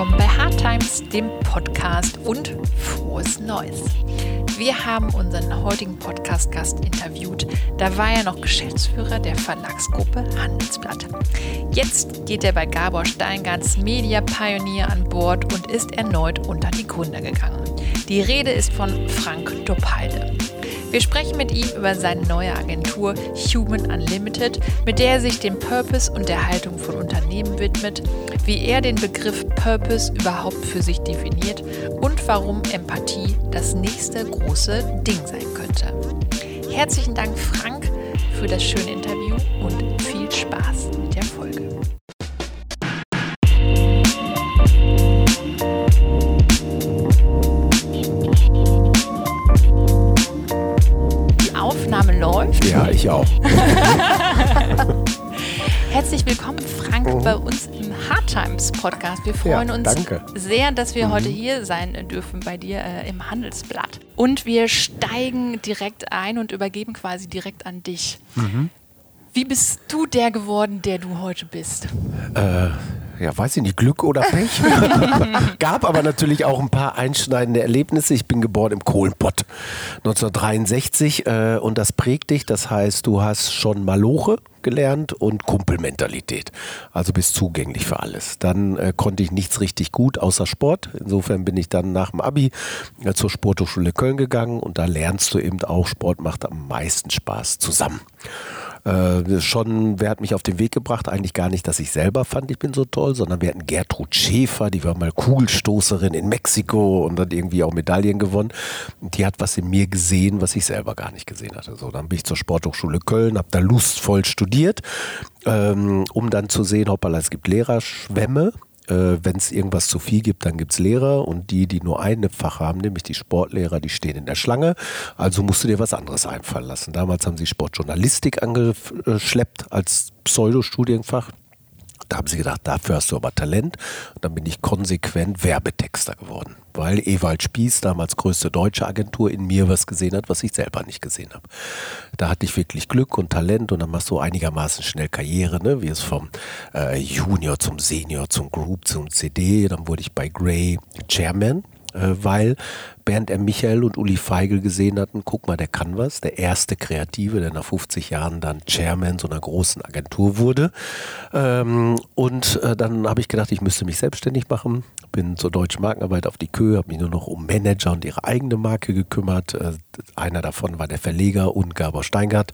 willkommen bei Hard Times, dem Podcast und frohes Neues. Wir haben unseren heutigen Podcast-Gast interviewt. Da war er noch Geschäftsführer der Verlagsgruppe Handelsblatt. Jetzt geht er bei Gabor Steingarts Media Pioneer an Bord und ist erneut unter die Gründer gegangen. Die Rede ist von Frank Doppalde. Wir sprechen mit ihm über seine neue Agentur Human Unlimited, mit der er sich dem Purpose und der Haltung von Unternehmen widmet, wie er den Begriff Purpose überhaupt für sich definiert und warum Empathie das nächste große Ding sein könnte. Herzlichen Dank, Frank, für das schöne Interview und viel Spaß ich auch. Herzlich willkommen, Frank, oh. bei uns im Hard Times Podcast. Wir freuen ja, uns danke. sehr, dass wir mhm. heute hier sein dürfen bei dir äh, im Handelsblatt. Und wir steigen direkt ein und übergeben quasi direkt an dich. Mhm. Wie bist du der geworden, der du heute bist? Äh, ja, weiß ich nicht, Glück oder Pech. Gab aber natürlich auch ein paar einschneidende Erlebnisse. Ich bin geboren im Kohlenpott 1963 äh, und das prägt dich. Das heißt, du hast schon Maloche gelernt und Kumpelmentalität. Also bist zugänglich für alles. Dann äh, konnte ich nichts richtig gut außer Sport. Insofern bin ich dann nach dem Abi äh, zur Sporthochschule Köln gegangen und da lernst du eben auch, Sport macht am meisten Spaß zusammen. Äh, schon, wer hat mich auf den Weg gebracht? Eigentlich gar nicht, dass ich selber fand, ich bin so toll, sondern wir hatten Gertrud Schäfer, die war mal Kugelstoßerin in Mexiko und hat irgendwie auch Medaillen gewonnen. Die hat was in mir gesehen, was ich selber gar nicht gesehen hatte. So, dann bin ich zur Sporthochschule Köln, habe da lustvoll studiert, ähm, um dann zu sehen, hoppala, es gibt Lehrerschwämme äh, wenn es irgendwas zu viel gibt, dann gibt es Lehrer und die, die nur ein Fach haben, nämlich die Sportlehrer, die stehen in der Schlange. Also musst du dir was anderes einfallen lassen. Damals haben sie Sportjournalistik angeschleppt als Pseudostudienfach. Da haben sie gedacht, dafür hast du aber Talent. Und dann bin ich konsequent Werbetexter geworden, weil Ewald Spieß, damals größte deutsche Agentur, in mir was gesehen hat, was ich selber nicht gesehen habe. Da hatte ich wirklich Glück und Talent und dann machst du einigermaßen schnell Karriere, ne? wie es vom äh, Junior zum Senior, zum Group, zum CD. Dann wurde ich bei Gray Chairman äh, weil Bernd M. Michael und Uli Feigl gesehen hatten, guck mal, der kann was, der erste Kreative, der nach 50 Jahren dann Chairman so einer großen Agentur wurde. Ähm, und äh, dann habe ich gedacht, ich müsste mich selbstständig machen, bin zur deutschen Markenarbeit auf die Köhe, habe mich nur noch um Manager und ihre eigene Marke gekümmert. Äh, einer davon war der Verleger und Gabor Steingart,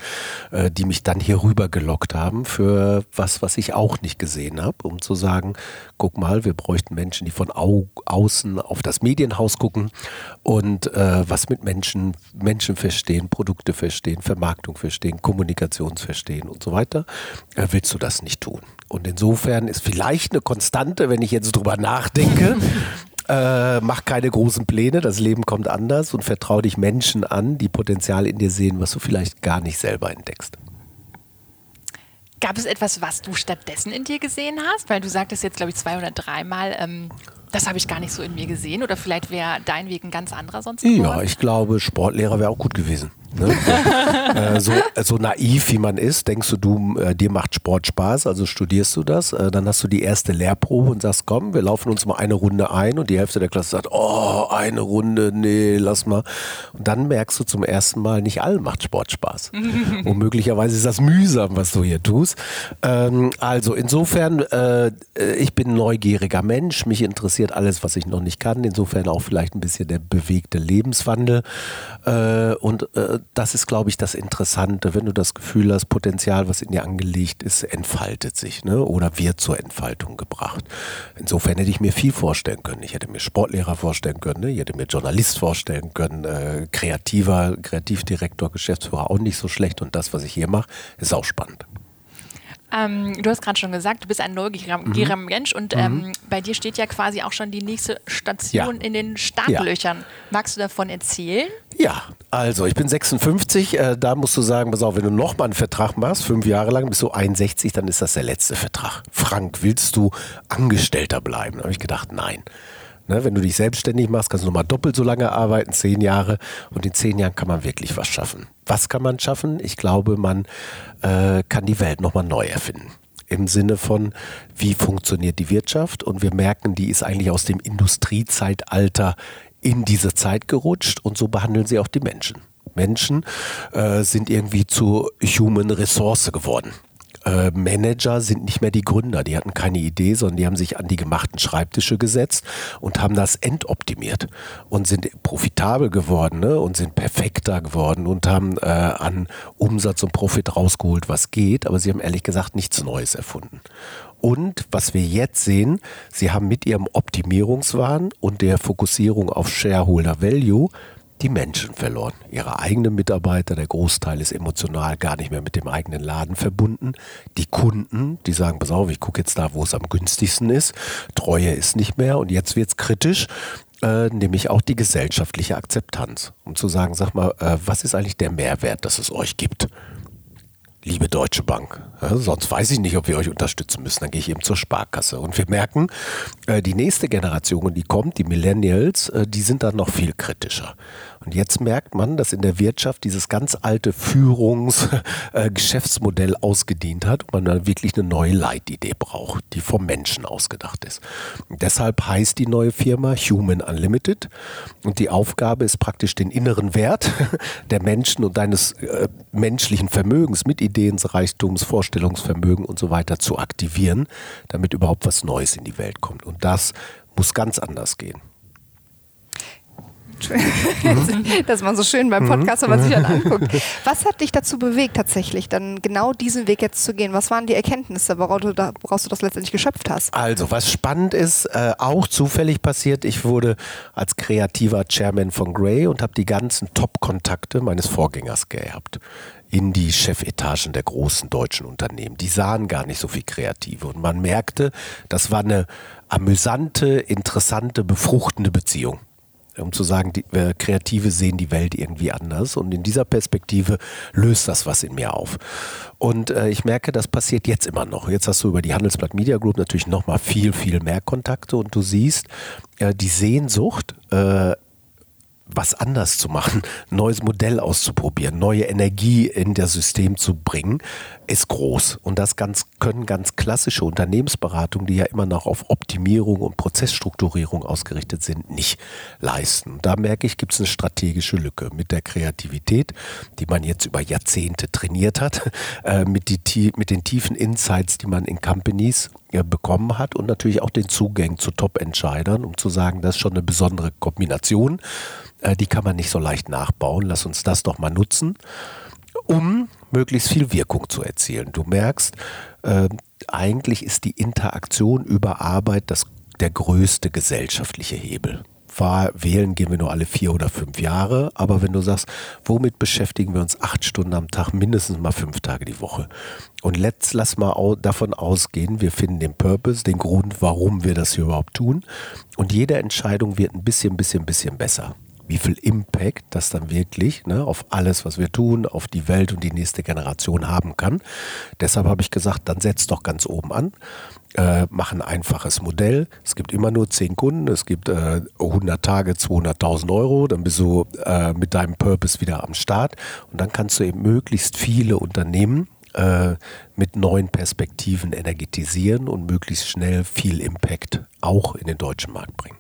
äh, die mich dann hier rüber gelockt haben für was, was ich auch nicht gesehen habe, um zu sagen, guck mal, wir bräuchten Menschen, die von au außen auf das Medienhaus gucken und äh, was mit Menschen, Menschen verstehen, Produkte verstehen, Vermarktung verstehen, Kommunikationsverstehen und so weiter. Äh, willst du das nicht tun? Und insofern ist vielleicht eine Konstante, wenn ich jetzt drüber nachdenke, äh, mach keine großen Pläne, das Leben kommt anders und vertraue dich Menschen an, die Potenzial in dir sehen, was du vielleicht gar nicht selber entdeckst. Gab es etwas, was du stattdessen in dir gesehen hast? Weil du sagtest jetzt, glaube ich, zwei oder dreimal, ähm, das habe ich gar nicht so in mir gesehen. Oder vielleicht wäre dein Weg ein ganz anderer sonst geworden? Ja, ich glaube, Sportlehrer wäre auch gut gewesen. Ne? äh, so, so, naiv wie man ist, denkst du, du äh, dir macht Sport Spaß, also studierst du das. Äh, dann hast du die erste Lehrprobe und sagst, komm, wir laufen uns mal eine Runde ein und die Hälfte der Klasse sagt, oh, eine Runde, nee, lass mal. Und dann merkst du zum ersten Mal, nicht allen macht Sport Spaß. und möglicherweise ist das mühsam, was du hier tust. Ähm, also insofern, äh, ich bin ein neugieriger Mensch, mich interessiert alles, was ich noch nicht kann. Insofern auch vielleicht ein bisschen der bewegte Lebenswandel. Äh, und äh, das ist, glaube ich, das Interessante, wenn du das Gefühl hast, Potenzial, was in dir angelegt ist, entfaltet sich ne? oder wird zur Entfaltung gebracht. Insofern hätte ich mir viel vorstellen können. Ich hätte mir Sportlehrer vorstellen können, ne? ich hätte mir Journalist vorstellen können, äh, kreativer, Kreativdirektor, Geschäftsführer auch nicht so schlecht und das, was ich hier mache, ist auch spannend. Ähm, du hast gerade schon gesagt, du bist ein neugieriger mhm. Mensch und mhm. ähm, bei dir steht ja quasi auch schon die nächste Station ja. in den Startlöchern. Ja. Magst du davon erzählen? Ja, also ich bin 56, äh, da musst du sagen, pass auf, wenn du nochmal einen Vertrag machst, fünf Jahre lang, bist du 61, dann ist das der letzte Vertrag. Frank, willst du Angestellter bleiben? Da habe ich gedacht, nein. Ne, wenn du dich selbstständig machst, kannst du nochmal doppelt so lange arbeiten, zehn Jahre. Und in zehn Jahren kann man wirklich was schaffen. Was kann man schaffen? Ich glaube, man äh, kann die Welt nochmal neu erfinden. im Sinne von, wie funktioniert die Wirtschaft und wir merken, die ist eigentlich aus dem Industriezeitalter in diese Zeit gerutscht und so behandeln sie auch die Menschen. Menschen äh, sind irgendwie zu Human Resource geworden. Äh, Manager sind nicht mehr die Gründer, die hatten keine Idee, sondern die haben sich an die gemachten Schreibtische gesetzt und haben das entoptimiert und sind profitabel geworden ne? und sind perfekter geworden und haben äh, an Umsatz und Profit rausgeholt, was geht, aber sie haben ehrlich gesagt nichts Neues erfunden. Und was wir jetzt sehen, sie haben mit ihrem Optimierungswahn und der Fokussierung auf Shareholder Value die Menschen verloren. Ihre eigenen Mitarbeiter, der Großteil ist emotional gar nicht mehr mit dem eigenen Laden verbunden. Die Kunden, die sagen, pass auf, ich gucke jetzt da, wo es am günstigsten ist. Treue ist nicht mehr und jetzt wird es kritisch. Äh, nämlich auch die gesellschaftliche Akzeptanz. Um zu sagen, sag mal, äh, was ist eigentlich der Mehrwert, dass es euch gibt? Liebe Deutsche Bank. Ja, sonst weiß ich nicht, ob wir euch unterstützen müssen. Dann gehe ich eben zur Sparkasse. Und wir merken, äh, die nächste Generation, die kommt, die Millennials, äh, die sind dann noch viel kritischer. Und jetzt merkt man, dass in der Wirtschaft dieses ganz alte Führungsgeschäftsmodell äh, ausgedient hat und man dann wirklich eine neue Leitidee braucht, die vom Menschen ausgedacht ist. Und deshalb heißt die neue Firma Human Unlimited und die Aufgabe ist praktisch den inneren Wert der Menschen und deines äh, menschlichen Vermögens mit Ideensreichtums, Vorstellungsvermögen und so weiter zu aktivieren, damit überhaupt was Neues in die Welt kommt. Und das muss ganz anders gehen. dass man so schön beim Podcast, wenn man sich dann anguckt. Was hat dich dazu bewegt, tatsächlich dann genau diesen Weg jetzt zu gehen? Was waren die Erkenntnisse, woraus du, da, woraus du das letztendlich geschöpft hast? Also, was spannend ist, äh, auch zufällig passiert, ich wurde als kreativer Chairman von Grey und habe die ganzen Top-Kontakte meines Vorgängers gehabt in die Chefetagen der großen deutschen Unternehmen. Die sahen gar nicht so viel Kreative. Und man merkte, das war eine amüsante, interessante, befruchtende Beziehung um zu sagen, die äh, Kreative sehen die Welt irgendwie anders. Und in dieser Perspektive löst das was in mir auf. Und äh, ich merke, das passiert jetzt immer noch. Jetzt hast du über die Handelsblatt Media Group natürlich noch mal viel, viel mehr Kontakte und du siehst äh, die Sehnsucht, äh, was anders zu machen, neues Modell auszuprobieren, neue Energie in das System zu bringen, ist groß. Und das ganz, können ganz klassische Unternehmensberatungen, die ja immer noch auf Optimierung und Prozessstrukturierung ausgerichtet sind, nicht leisten. Da merke ich, gibt es eine strategische Lücke mit der Kreativität, die man jetzt über Jahrzehnte trainiert hat, äh, mit, die, mit den tiefen Insights, die man in Companies bekommen hat und natürlich auch den Zugang zu Top-Entscheidern, um zu sagen, das ist schon eine besondere Kombination. Äh, die kann man nicht so leicht nachbauen. Lass uns das doch mal nutzen, um möglichst viel Wirkung zu erzielen. Du merkst, äh, eigentlich ist die Interaktion über Arbeit das, der größte gesellschaftliche Hebel. Wählen gehen wir nur alle vier oder fünf Jahre, aber wenn du sagst, womit beschäftigen wir uns acht Stunden am Tag, mindestens mal fünf Tage die Woche. Und let's lass mal au davon ausgehen, wir finden den Purpose, den Grund, warum wir das hier überhaupt tun. Und jede Entscheidung wird ein bisschen, bisschen, bisschen besser wie viel Impact das dann wirklich ne, auf alles, was wir tun, auf die Welt und die nächste Generation haben kann. Deshalb habe ich gesagt, dann setz doch ganz oben an, äh, mach ein einfaches Modell. Es gibt immer nur 10 Kunden, es gibt äh, 100 Tage, 200.000 Euro, dann bist du äh, mit deinem Purpose wieder am Start und dann kannst du eben möglichst viele Unternehmen äh, mit neuen Perspektiven energetisieren und möglichst schnell viel Impact auch in den deutschen Markt bringen.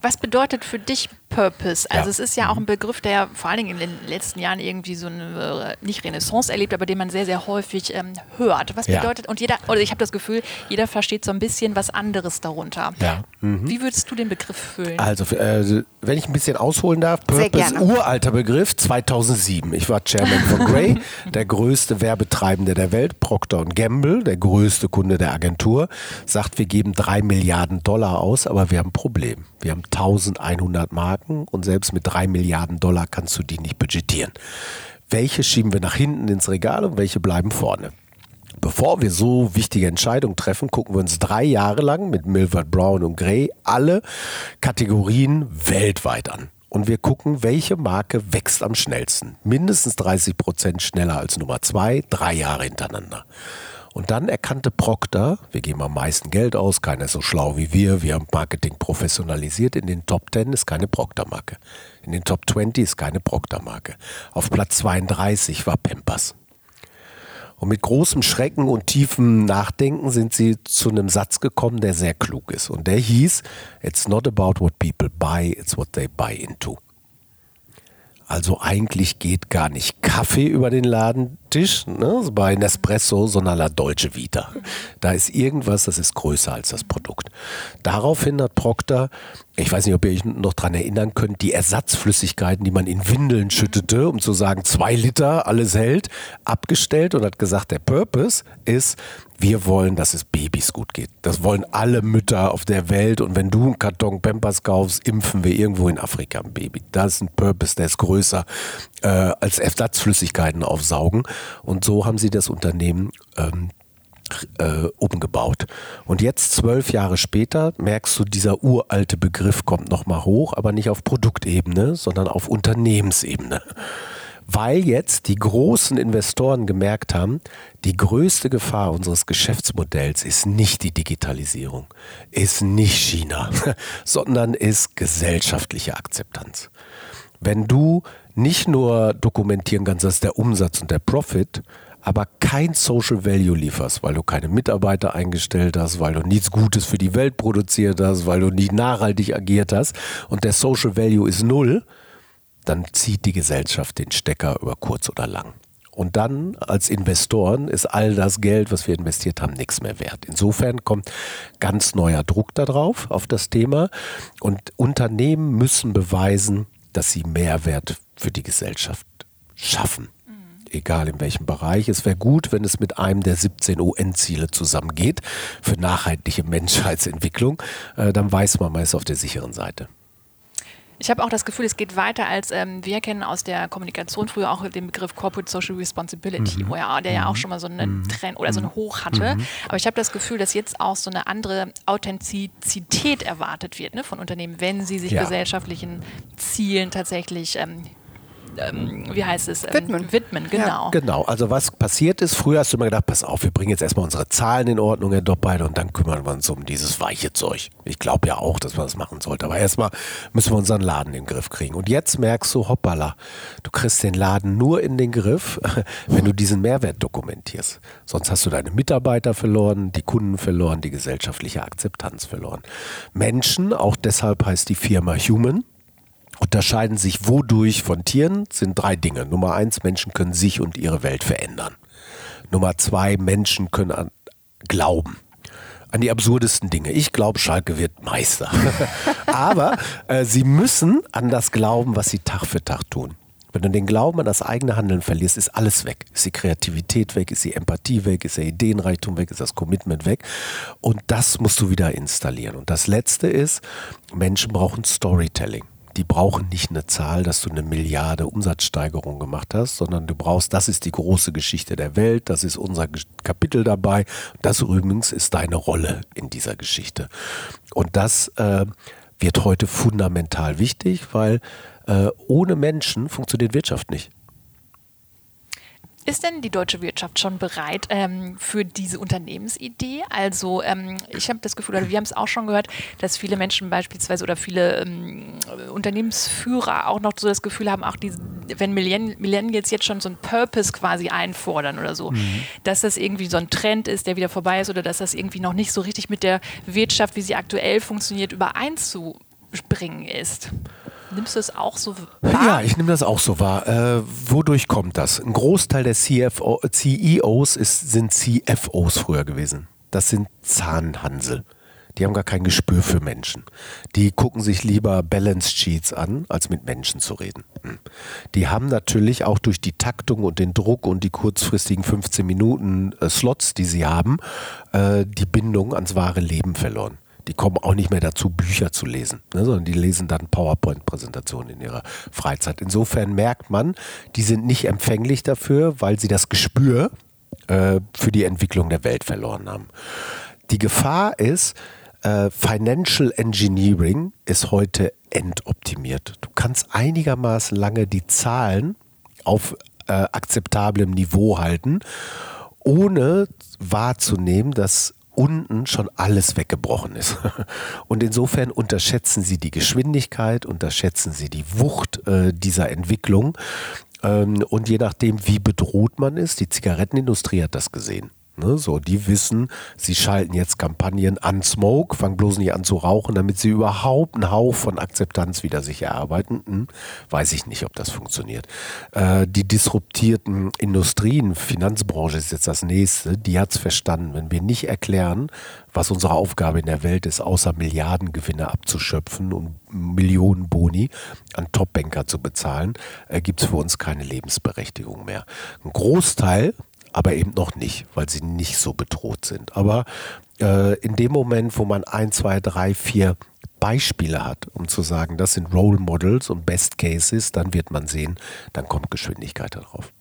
Was bedeutet für dich Purpose? Also ja. es ist ja auch ein Begriff, der vor allen Dingen in den letzten Jahren irgendwie so eine, äh, nicht Renaissance erlebt, aber den man sehr, sehr häufig ähm, hört. Was bedeutet, ja. und jeder, oder ich habe das Gefühl, jeder versteht so ein bisschen was anderes darunter. Ja. Mhm. Wie würdest du den Begriff füllen? Also, äh, wenn ich ein bisschen ausholen darf, Purpose, uralter Begriff, 2007. Ich war Chairman von Gray, der größte Werbetreibende der Welt, Procter Gamble, der größte Kunde der Agentur, sagt, wir geben drei Milliarden Dollar aus, aber wir haben ein Problem. Wir haben 1100 Marken und selbst mit drei Milliarden Dollar kannst du die nicht budgetieren. Welche schieben wir nach hinten ins Regal und welche bleiben vorne? Bevor wir so wichtige Entscheidungen treffen, gucken wir uns drei Jahre lang mit Milford Brown und Gray alle Kategorien weltweit an. Und wir gucken, welche Marke wächst am schnellsten. Mindestens 30 Prozent schneller als Nummer zwei, drei Jahre hintereinander. Und dann erkannte Procter, wir geben am meisten Geld aus, keiner ist so schlau wie wir, wir haben Marketing professionalisiert, in den Top 10 ist keine Procter-Marke. In den Top 20 ist keine Procter-Marke. Auf Platz 32 war Pampers. Und mit großem Schrecken und tiefem Nachdenken sind sie zu einem Satz gekommen, der sehr klug ist. Und der hieß, It's not about what people buy, it's what they buy into. Also eigentlich geht gar nicht Kaffee über den Ladentisch ne, bei Nespresso, sondern La Dolce Vita. Da ist irgendwas, das ist größer als das Produkt. Daraufhin hat Procter, ich weiß nicht, ob ihr euch noch daran erinnern könnt, die Ersatzflüssigkeiten, die man in Windeln schüttete, um zu sagen, zwei Liter, alles hält, abgestellt und hat gesagt, der Purpose ist, wir wollen, dass es Babys gut geht. Das wollen alle Mütter auf der Welt. Und wenn du einen Karton Pampers kaufst, impfen wir irgendwo in Afrika ein Baby. Das ist ein Purpose, der ist größer äh, als Ersatzflüssigkeiten aufsaugen. Und so haben sie das Unternehmen ähm, äh, umgebaut. Und jetzt, zwölf Jahre später, merkst du, dieser uralte Begriff kommt nochmal hoch, aber nicht auf Produktebene, sondern auf Unternehmensebene weil jetzt die großen Investoren gemerkt haben, die größte Gefahr unseres Geschäftsmodells ist nicht die Digitalisierung, ist nicht China, sondern ist gesellschaftliche Akzeptanz. Wenn du nicht nur dokumentieren kannst, dass der Umsatz und der Profit, aber kein Social Value lieferst, weil du keine Mitarbeiter eingestellt hast, weil du nichts Gutes für die Welt produziert hast, weil du nicht nachhaltig agiert hast und der Social Value ist null, dann zieht die Gesellschaft den Stecker über kurz oder lang. Und dann als Investoren ist all das Geld, was wir investiert haben, nichts mehr wert. Insofern kommt ganz neuer Druck darauf, auf das Thema. Und Unternehmen müssen beweisen, dass sie Mehrwert für die Gesellschaft schaffen. Egal in welchem Bereich. Es wäre gut, wenn es mit einem der 17 UN-Ziele zusammengeht für nachhaltige Menschheitsentwicklung. Äh, dann weiß man, man ist auf der sicheren Seite. Ich habe auch das Gefühl, es geht weiter als ähm, wir kennen aus der Kommunikation früher auch den Begriff Corporate Social Responsibility, mhm. wo ja, der ja auch mhm. schon mal so einen mhm. Trend oder so einen Hoch hatte. Mhm. Aber ich habe das Gefühl, dass jetzt auch so eine andere Authentizität erwartet wird ne, von Unternehmen, wenn sie sich ja. gesellschaftlichen Zielen tatsächlich ähm, ähm, wie heißt es? Ähm, widmen. Widmen, genau. Ja. Genau, also was passiert ist, früher hast du immer gedacht, pass auf, wir bringen jetzt erstmal unsere Zahlen in Ordnung, Herr Doppbeide, und dann kümmern wir uns um dieses weiche Zeug. Ich glaube ja auch, dass man das machen sollte, aber erstmal müssen wir unseren Laden in den Griff kriegen. Und jetzt merkst du, hoppala, du kriegst den Laden nur in den Griff, wenn du diesen Mehrwert dokumentierst. Sonst hast du deine Mitarbeiter verloren, die Kunden verloren, die gesellschaftliche Akzeptanz verloren. Menschen, auch deshalb heißt die Firma Human, unterscheiden sich wodurch von Tieren, sind drei Dinge. Nummer eins, Menschen können sich und ihre Welt verändern. Nummer zwei, Menschen können an glauben an die absurdesten Dinge. Ich glaube, Schalke wird Meister. Aber äh, sie müssen an das glauben, was sie Tag für Tag tun. Wenn du den Glauben an das eigene Handeln verlierst, ist alles weg. Ist die Kreativität weg, ist die Empathie weg, ist der Ideenreichtum weg, ist das Commitment weg. Und das musst du wieder installieren. Und das Letzte ist, Menschen brauchen Storytelling die brauchen nicht eine Zahl, dass du eine Milliarde Umsatzsteigerung gemacht hast, sondern du brauchst, das ist die große Geschichte der Welt, das ist unser Kapitel dabei. Das übrigens ist deine Rolle in dieser Geschichte. Und das äh, wird heute fundamental wichtig, weil äh, ohne Menschen funktioniert Wirtschaft nicht. Ist denn die deutsche Wirtschaft schon bereit ähm, für diese Unternehmensidee? Also ähm, ich habe das Gefühl, oder wir haben es auch schon gehört, dass viele Menschen beispielsweise oder viele ähm, Unternehmensführer auch noch so das Gefühl haben, auch die, wenn Millennials jetzt schon so einen Purpose quasi einfordern oder so, mhm. dass das irgendwie so ein Trend ist, der wieder vorbei ist oder dass das irgendwie noch nicht so richtig mit der Wirtschaft, wie sie aktuell funktioniert, übereinzubringen ist. Nimmst du es auch so wahr? Ja, ich nehme das auch so wahr. Äh, wodurch kommt das? Ein Großteil der CFO, CEOs ist, sind CFOs früher gewesen. Das sind Zahnhansel. Die haben gar kein Gespür für Menschen. Die gucken sich lieber Balance Sheets an, als mit Menschen zu reden. Hm. Die haben natürlich auch durch die Taktung und den Druck und die kurzfristigen 15 Minuten äh, Slots, die sie haben, äh, die Bindung ans wahre Leben verloren die kommen auch nicht mehr dazu, Bücher zu lesen, ne, sondern die lesen dann PowerPoint-Präsentationen in ihrer Freizeit. Insofern merkt man, die sind nicht empfänglich dafür, weil sie das Gespür äh, für die Entwicklung der Welt verloren haben. Die Gefahr ist, äh, Financial Engineering ist heute entoptimiert. Du kannst einigermaßen lange die Zahlen auf äh, akzeptablem Niveau halten, ohne wahrzunehmen, dass unten schon alles weggebrochen ist. Und insofern unterschätzen sie die Geschwindigkeit, unterschätzen sie die Wucht äh, dieser Entwicklung. Ähm, und je nachdem, wie bedroht man ist, die Zigarettenindustrie hat das gesehen. Ne, so, die wissen, sie schalten jetzt Kampagnen an Smoke, fangen bloß nicht an zu rauchen, damit sie überhaupt einen Hauch von Akzeptanz wieder sich erarbeiten. Hm, weiß ich nicht, ob das funktioniert. Äh, die disruptierten Industrien, Finanzbranche ist jetzt das nächste, die hat es verstanden. Wenn wir nicht erklären, was unsere Aufgabe in der Welt ist, außer Milliardengewinne abzuschöpfen und Millionen Boni an Topbanker zu bezahlen, äh, gibt es für uns keine Lebensberechtigung mehr. Ein Großteil aber eben noch nicht, weil sie nicht so bedroht sind. Aber äh, in dem Moment, wo man ein, zwei, drei, vier Beispiele hat, um zu sagen, das sind Role Models und Best Cases, dann wird man sehen, dann kommt Geschwindigkeit darauf.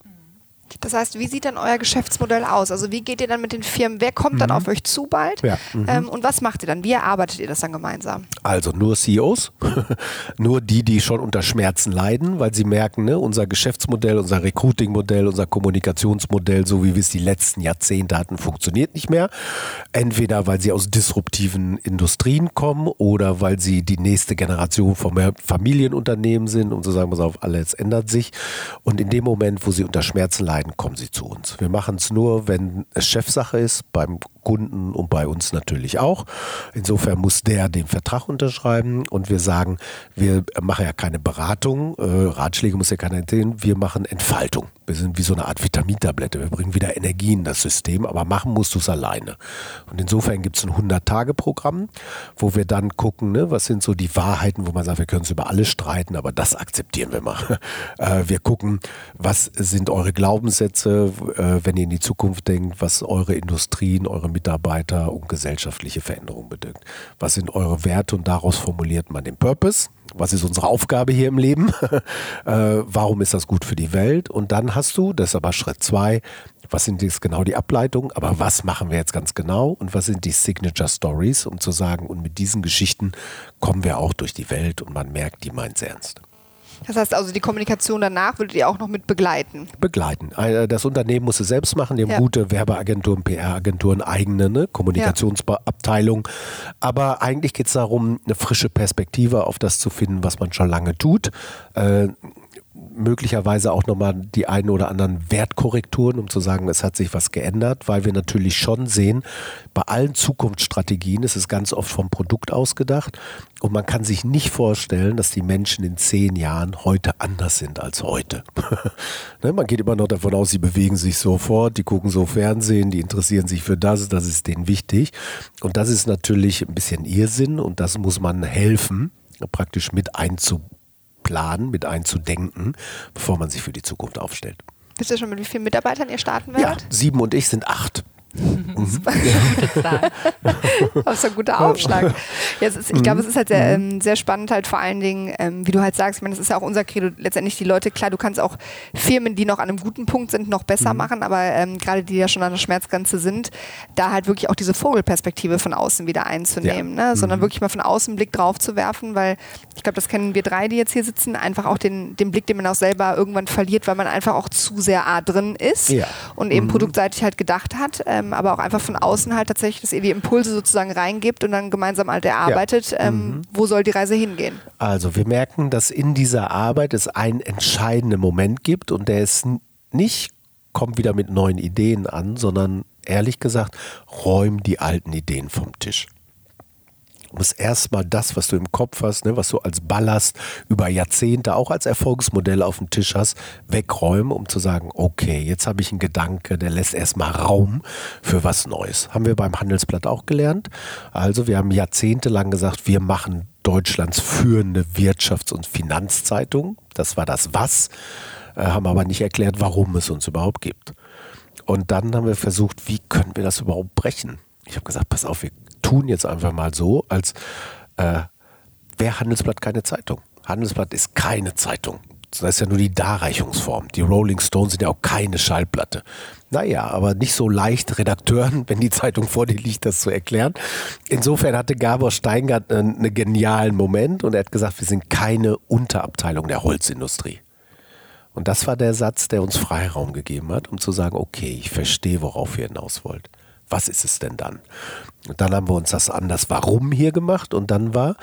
Das heißt, wie sieht dann euer Geschäftsmodell aus? Also wie geht ihr dann mit den Firmen? Wer kommt mhm. dann auf euch zu bald? Ja. Mhm. Ähm, und was macht ihr dann? Wie erarbeitet ihr das dann gemeinsam? Also nur CEOs, nur die, die schon unter Schmerzen leiden, weil sie merken, ne, unser Geschäftsmodell, unser Recruiting-Modell, unser Kommunikationsmodell, so wie wir es die letzten Jahrzehnte hatten, funktioniert nicht mehr. Entweder weil sie aus disruptiven Industrien kommen oder weil sie die nächste Generation von Familienunternehmen sind, um zu sagen, pass auf, alles ändert sich. Und in dem Moment, wo sie unter Schmerzen leiden, entscheiden, kommen Sie zu uns. Wir machen es nur, wenn es Chefsache ist, beim Kunden und bei uns natürlich auch. Insofern muss der den Vertrag unterschreiben und wir sagen, wir machen ja keine Beratung, äh, Ratschläge muss ja keiner erzählen, wir machen Entfaltung. Wir sind wie so eine Art Vitamintablette. Wir bringen wieder Energie in das System, aber machen musst du es alleine. Und insofern gibt es ein 100-Tage-Programm, wo wir dann gucken, ne, was sind so die Wahrheiten, wo man sagt, wir können uns über alles streiten, aber das akzeptieren wir mal. Äh, wir gucken, was sind eure Glaubenssätze, äh, wenn ihr in die Zukunft denkt, was eure Industrien, eure Mitarbeiter und gesellschaftliche Veränderungen bedingt. Was sind eure Werte und daraus formuliert man den Purpose. Was ist unsere Aufgabe hier im Leben? äh, warum ist das gut für die Welt? Und dann hast du, das ist aber Schritt zwei, was sind jetzt genau die Ableitungen, aber was machen wir jetzt ganz genau und was sind die Signature Stories, um zu sagen, und mit diesen Geschichten kommen wir auch durch die Welt und man merkt, die meint es ernst. Das heißt also, die Kommunikation danach würdet ihr auch noch mit begleiten? Begleiten. Äh, das Unternehmen muss es selbst machen. Die haben ja. gute Werbeagenturen, PR-Agenturen, eigene ne? Kommunikationsabteilung. Aber eigentlich geht es darum, eine frische Perspektive auf das zu finden, was man schon lange tut. Äh, möglicherweise auch nochmal die einen oder anderen Wertkorrekturen, um zu sagen, es hat sich was geändert, weil wir natürlich schon sehen, bei allen Zukunftsstrategien ist es ganz oft vom Produkt ausgedacht und man kann sich nicht vorstellen, dass die Menschen in zehn Jahren heute anders sind als heute. ne, man geht immer noch davon aus, sie bewegen sich sofort, die gucken so Fernsehen, die interessieren sich für das, das ist denen wichtig und das ist natürlich ein bisschen Irrsinn und das muss man helfen praktisch mit einzubauen planen, mit einzudenken, bevor man sich für die Zukunft aufstellt. Wisst ihr schon, mit wie vielen Mitarbeitern ihr starten werdet? Ja, sieben und ich sind acht. Mhm. das ist ein guter Aufschlag. Ja, ist, ich glaube, es ist halt sehr, mhm. ähm, sehr spannend, halt vor allen Dingen, ähm, wie du halt sagst, ich meine, das ist ja auch unser Credo, letztendlich die Leute, klar, du kannst auch Firmen, die noch an einem guten Punkt sind, noch besser mhm. machen, aber ähm, gerade die ja schon an der Schmerzgrenze sind, da halt wirklich auch diese Vogelperspektive von außen wieder einzunehmen, ja. ne? sondern mhm. wirklich mal von außen einen Blick drauf zu werfen, weil ich glaube, das kennen wir drei, die jetzt hier sitzen, einfach auch den, den Blick, den man auch selber irgendwann verliert, weil man einfach auch zu sehr A drin ist ja. und eben mhm. produktseitig halt gedacht hat. Ähm, ähm, aber auch einfach von außen halt tatsächlich, dass ihr die Impulse sozusagen reingibt und dann gemeinsam halt erarbeitet, ja. ähm, mhm. wo soll die Reise hingehen. Also wir merken, dass in dieser Arbeit es einen entscheidenden Moment gibt und der ist nicht, kommt wieder mit neuen Ideen an, sondern ehrlich gesagt, räum die alten Ideen vom Tisch muss erstmal das, was du im Kopf hast, ne, was du als Ballast über Jahrzehnte auch als Erfolgsmodell auf dem Tisch hast, wegräumen, um zu sagen, okay, jetzt habe ich einen Gedanke, der lässt erstmal Raum für was Neues. Haben wir beim Handelsblatt auch gelernt. Also wir haben jahrzehntelang gesagt, wir machen Deutschlands führende Wirtschafts- und Finanzzeitung. Das war das Was, äh, haben aber nicht erklärt, warum es uns überhaupt gibt. Und dann haben wir versucht, wie können wir das überhaupt brechen? Ich habe gesagt, pass auf, wir tun jetzt einfach mal so, als äh, wäre Handelsblatt keine Zeitung. Handelsblatt ist keine Zeitung. Das ist ja nur die Darreichungsform. Die Rolling Stones sind ja auch keine Schallplatte. Naja, aber nicht so leicht Redakteuren, wenn die Zeitung vor dir liegt, das zu erklären. Insofern hatte Gabor Steingart einen, einen genialen Moment und er hat gesagt, wir sind keine Unterabteilung der Holzindustrie. Und das war der Satz, der uns Freiraum gegeben hat, um zu sagen, okay, ich verstehe, worauf ihr hinaus wollt was ist es denn dann? Und dann haben wir uns das an das Warum hier gemacht und dann war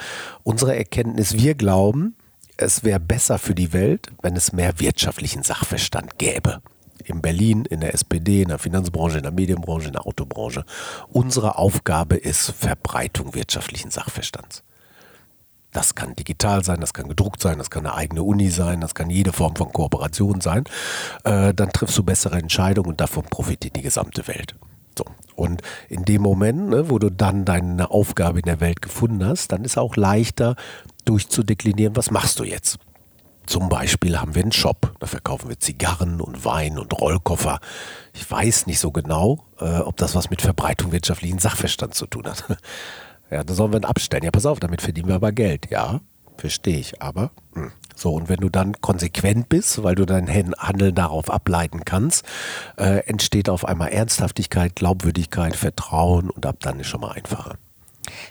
unsere Erkenntnis, wir glauben, es wäre besser für die Welt, wenn es mehr wirtschaftlichen Sachverstand gäbe. In Berlin, in der SPD, in der Finanzbranche, in der Medienbranche, in der Autobranche. Unsere Aufgabe ist Verbreitung wirtschaftlichen Sachverstands. Das kann digital sein, das kann gedruckt sein, das kann eine eigene Uni sein, das kann jede Form von Kooperation sein. Äh, dann triffst du bessere Entscheidungen und davon profitiert die gesamte Welt. So. Und in dem Moment, ne, wo du dann deine Aufgabe in der Welt gefunden hast, dann ist auch leichter durchzudeklinieren, was machst du jetzt? Zum Beispiel haben wir einen Shop, da verkaufen wir Zigarren und Wein und Rollkoffer. Ich weiß nicht so genau, äh, ob das was mit Verbreitung wirtschaftlichen Sachverstands zu tun hat. Ja, da sollen wir ihn abstellen. Ja, pass auf, damit verdienen wir aber Geld. Ja, verstehe ich. Aber mh. So, und wenn du dann konsequent bist, weil du dein Handeln darauf ableiten kannst, äh, entsteht auf einmal Ernsthaftigkeit, Glaubwürdigkeit, Vertrauen und ab dann ist schon mal einfacher.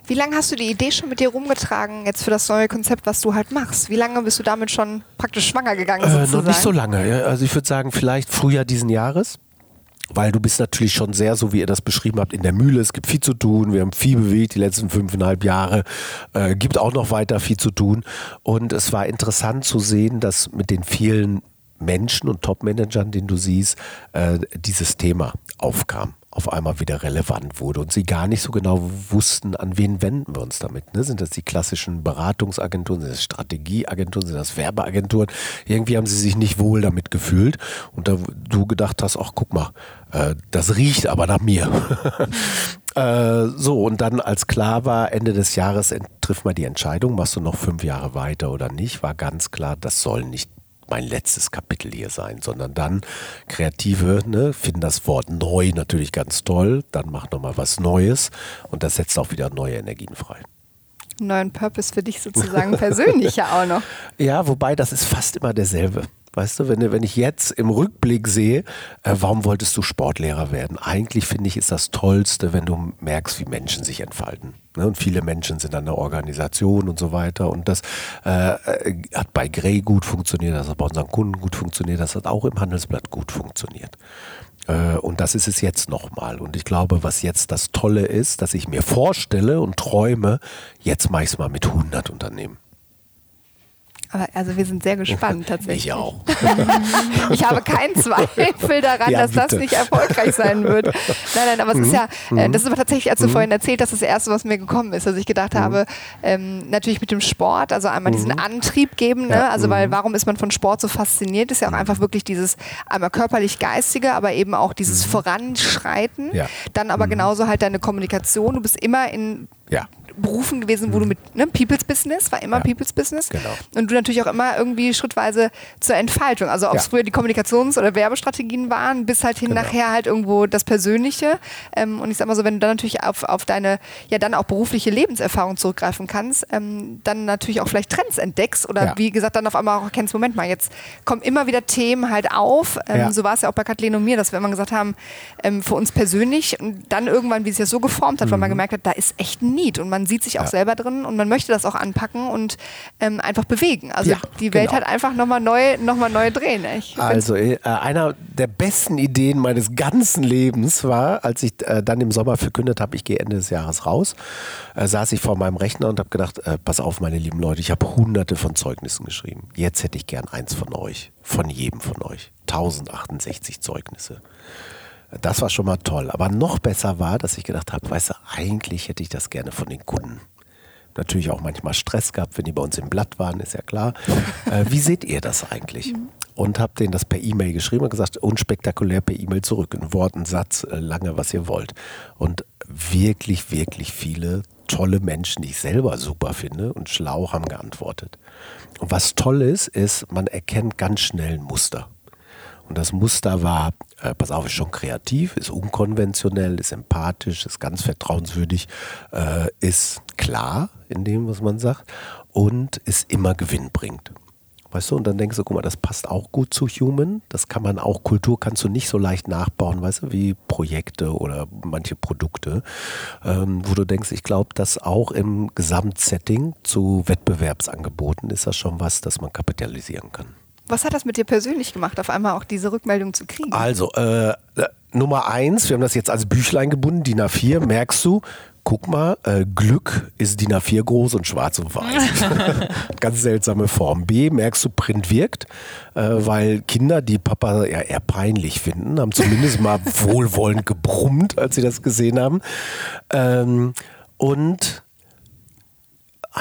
Wie lange hast du die Idee schon mit dir rumgetragen, jetzt für das neue Konzept, was du halt machst? Wie lange bist du damit schon praktisch schwanger gegangen? Äh, noch nicht so lange. Also ich würde sagen, vielleicht Frühjahr diesen Jahres weil du bist natürlich schon sehr, so wie ihr das beschrieben habt, in der Mühle. Es gibt viel zu tun. Wir haben viel bewegt die letzten fünfeinhalb Jahre. Äh, gibt auch noch weiter viel zu tun. Und es war interessant zu sehen, dass mit den vielen Menschen und Top-Managern, den du siehst, äh, dieses Thema aufkam auf einmal wieder relevant wurde und sie gar nicht so genau wussten, an wen wenden wir uns damit. Ne? Sind das die klassischen Beratungsagenturen, sind das Strategieagenturen, sind das Werbeagenturen? Irgendwie haben sie sich nicht wohl damit gefühlt und da du gedacht hast, ach guck mal, äh, das riecht aber nach mir. äh, so, und dann als klar war, Ende des Jahres trifft man die Entscheidung, machst du noch fünf Jahre weiter oder nicht, war ganz klar, das soll nicht mein letztes Kapitel hier sein, sondern dann Kreative ne, finden das Wort neu natürlich ganz toll, dann mach nochmal was Neues und das setzt auch wieder neue Energien frei neuen Purpose für dich sozusagen persönlich ja auch noch. Ja, wobei das ist fast immer derselbe. Weißt du, wenn, wenn ich jetzt im Rückblick sehe, äh, warum wolltest du Sportlehrer werden? Eigentlich finde ich, ist das Tollste, wenn du merkst, wie Menschen sich entfalten. Ne? Und viele Menschen sind an der Organisation und so weiter. Und das äh, äh, hat bei Grey gut funktioniert, das hat bei unseren Kunden gut funktioniert, das hat auch im Handelsblatt gut funktioniert. Äh, und das ist es jetzt nochmal. Und ich glaube, was jetzt das Tolle ist, dass ich mir vorstelle und träume, jetzt mache ich es mal mit 100 Unternehmen. Aber also wir sind sehr gespannt tatsächlich. Ich auch. ich habe keinen Zweifel daran, ja, dass das nicht erfolgreich sein wird. Nein, nein, aber es mhm. ist ja, äh, mhm. das ist aber tatsächlich, als du mhm. vorhin erzählt hast, das Erste, was mir gekommen ist. Also ich gedacht mhm. habe, ähm, natürlich mit dem Sport, also einmal diesen mhm. Antrieb geben, ne? also weil mhm. warum ist man von Sport so fasziniert? Ist ja auch einfach wirklich dieses einmal körperlich-geistige, aber eben auch dieses Voranschreiten. Ja. Dann aber genauso halt deine Kommunikation. Du bist immer in ja. Berufen gewesen, wo mhm. du mit ne, People's Business, war immer ja. People's Business. Genau. Und du natürlich auch immer irgendwie schrittweise zur Entfaltung. Also ob es ja. früher die Kommunikations- oder Werbestrategien waren, bis halt hin genau. nachher halt irgendwo das Persönliche. Ähm, und ich sag mal so, wenn du dann natürlich auf, auf deine, ja dann auch berufliche Lebenserfahrung zurückgreifen kannst, ähm, dann natürlich auch vielleicht Trends entdeckst oder ja. wie gesagt dann auf einmal auch erkennst, Moment mal, jetzt kommen immer wieder Themen halt auf. Ähm, so war es ja auch bei Kathleen und mir, dass wir immer gesagt haben, ähm, für uns persönlich und dann irgendwann, wie es ja so geformt hat, mhm. weil man mhm. gemerkt hat, da ist echt ein Need und man sieht sich auch ja. selber drin und man möchte das auch anpacken und ähm, einfach bewegen. Also ja, die Welt genau. hat einfach nochmal neu, noch mal neu drehen. Ich also äh, einer der besten Ideen meines ganzen Lebens war, als ich äh, dann im Sommer verkündet habe, ich gehe Ende des Jahres raus, äh, saß ich vor meinem Rechner und habe gedacht, äh, pass auf meine lieben Leute, ich habe hunderte von Zeugnissen geschrieben. Jetzt hätte ich gern eins von euch, von jedem von euch. 1068 Zeugnisse. Das war schon mal toll. Aber noch besser war, dass ich gedacht habe, weißt du, eigentlich hätte ich das gerne von den Kunden. Natürlich auch manchmal Stress gehabt, wenn die bei uns im Blatt waren, ist ja klar. äh, wie seht ihr das eigentlich? Und habe denen das per E-Mail geschrieben und gesagt, unspektakulär per E-Mail zurück. Ein Wort, ein Satz, äh, lange, was ihr wollt. Und wirklich, wirklich viele tolle Menschen, die ich selber super finde und schlau haben geantwortet. Und was toll ist, ist, man erkennt ganz schnell ein Muster. Und das Muster war, äh, pass auf, ist schon kreativ, ist unkonventionell, ist empathisch, ist ganz vertrauenswürdig, äh, ist klar in dem, was man sagt und ist immer gewinnbringend. Weißt du, und dann denkst du, guck mal, das passt auch gut zu Human. Das kann man auch, Kultur kannst du nicht so leicht nachbauen, weißt du, wie Projekte oder manche Produkte, ähm, wo du denkst, ich glaube, dass auch im Gesamtsetting zu Wettbewerbsangeboten ist das schon was, das man kapitalisieren kann. Was hat das mit dir persönlich gemacht, auf einmal auch diese Rückmeldung zu kriegen? Also, äh, Nummer eins, wir haben das jetzt als Büchlein gebunden, DIN A4, merkst du, guck mal, äh, Glück ist DIN A4 groß und schwarz und weiß. Ganz seltsame Form. B, merkst du, Print wirkt, äh, weil Kinder, die Papa ja eher peinlich finden, haben zumindest mal wohlwollend gebrummt, als sie das gesehen haben. Ähm, und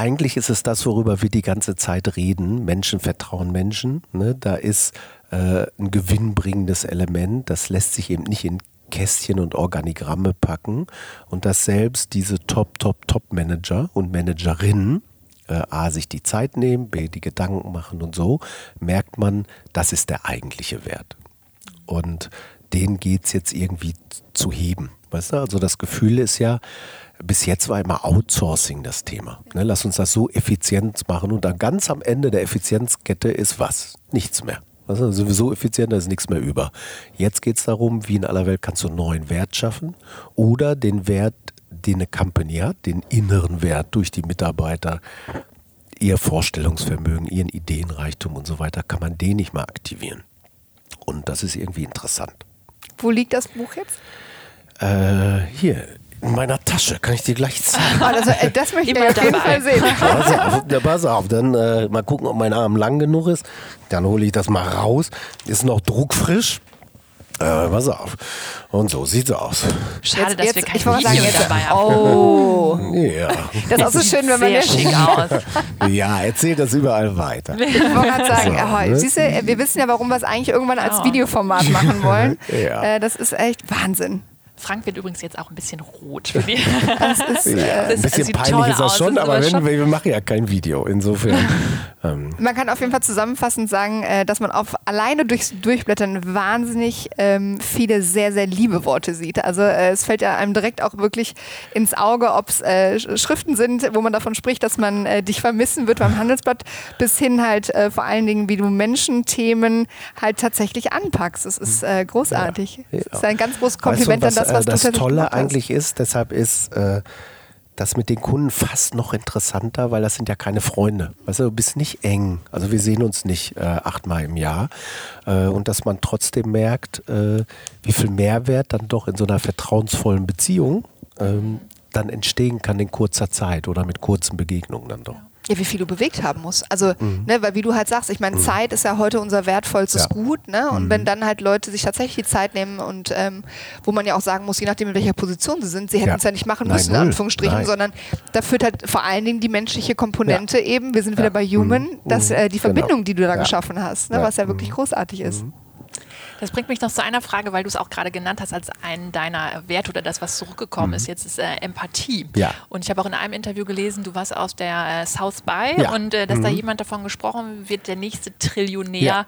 eigentlich ist es das, worüber wir die ganze Zeit reden. Menschen vertrauen Menschen. Ne? Da ist äh, ein gewinnbringendes Element. Das lässt sich eben nicht in Kästchen und Organigramme packen. Und dass selbst diese Top, Top, Top-Manager und Managerinnen äh, A, sich die Zeit nehmen, B, die Gedanken machen und so, merkt man, das ist der eigentliche Wert. Und den geht es jetzt irgendwie zu heben. Weißt du? Also das Gefühl ist ja, bis jetzt war immer Outsourcing das Thema. Ne, lass uns das so effizient machen und dann ganz am Ende der Effizienzkette ist was? Nichts mehr. Also sowieso effizient, da ist nichts mehr über. Jetzt geht es darum, wie in aller Welt kannst du neuen Wert schaffen oder den Wert, den eine Company hat, den inneren Wert durch die Mitarbeiter, ihr Vorstellungsvermögen, ihren Ideenreichtum und so weiter, kann man den nicht mehr aktivieren. Und das ist irgendwie interessant. Wo liegt das Buch jetzt? Äh, hier, in meiner Tasche, kann ich dir gleich zeigen. Also, äh, das möchte ich auf jeden. Fall sehen. Pass auf, ja, pass auf, dann äh, mal gucken, ob mein Arm lang genug ist. Dann hole ich das mal raus. Ist noch druckfrisch. Äh, pass auf. Und so sieht's aus. Schade, dass wir kein ich wollte Video sagen, jetzt, dabei haben. Oh, Ja. das ist auch so schön, wenn man Sehr das schick aus. ja, erzähl das überall weiter. Ich wollte gerade sagen, So, ja, ne? siehst du, äh, wir wissen ja, warum wir es eigentlich irgendwann als Ja. Videoformat machen wollen. Ja. äh, das ist echt Wahnsinn. Frank wird übrigens jetzt auch ein bisschen rot. Das ist, Ja, äh, ein bisschen peinlich ist das aus, schon, das ist aber wenn, schon- wir machen ja kein Video. Insofern. ähm, man kann auf jeden Fall zusammenfassend sagen, äh, dass man auf alleine durchs Durchblättern wahnsinnig ähm, viele sehr, sehr liebe Worte sieht. Also äh, es fällt ja einem direkt auch wirklich ins Auge, ob es äh, Sch- Schriften sind, wo man davon spricht, dass man äh, dich vermissen wird beim Handelsblatt, bis hin halt äh, vor allen Dingen, wie du Menschenthemen halt tatsächlich anpackst. Es ist äh, großartig. Es ist ein ganz großes Kompliment weißt du, an das, was äh, das tatsächlich Tolle gemacht hast. eigentlich ist, deshalb ist äh, das mit den Kunden fast noch interessanter, weil das sind ja keine Freunde. Weißt du, du bist nicht eng. Also wir sehen uns nicht äh, achtmal im Jahr. Äh, und dass man trotzdem merkt, äh, wie viel Mehrwert dann doch in so einer vertrauensvollen Beziehung ähm, dann entstehen kann in kurzer Zeit oder mit kurzen Begegnungen dann doch. Ja, wie viel du bewegt haben musst. Also, ne, weil wie du halt sagst, ich meine, Zeit ist ja heute unser wertvollstes Ja. Gut, ne? Und wenn dann halt Leute sich tatsächlich die Zeit nehmen und ähm, wo man ja auch sagen muss, je nachdem in welcher Position sie sind, sie hätten Ja. es ja nicht machen Nein, müssen, in null. Anführungsstrichen, Nein. sondern da führt halt vor allen Dingen die menschliche Komponente eben, wir sind wieder bei Human, dass äh, die Genau. Verbindung, die du da Ja. geschaffen hast, ne? Ja. was ja wirklich großartig ist. Das bringt mich noch zu einer Frage, weil du es auch gerade genannt hast als einen deiner Werte oder das, was zurückgekommen ist. Jetzt ist äh, Empathie. Mhm. Ja. Und ich habe auch in einem Interview gelesen, du warst aus der äh, South by Ja. und äh, dass da jemand davon gesprochen wird, der nächste Trillionär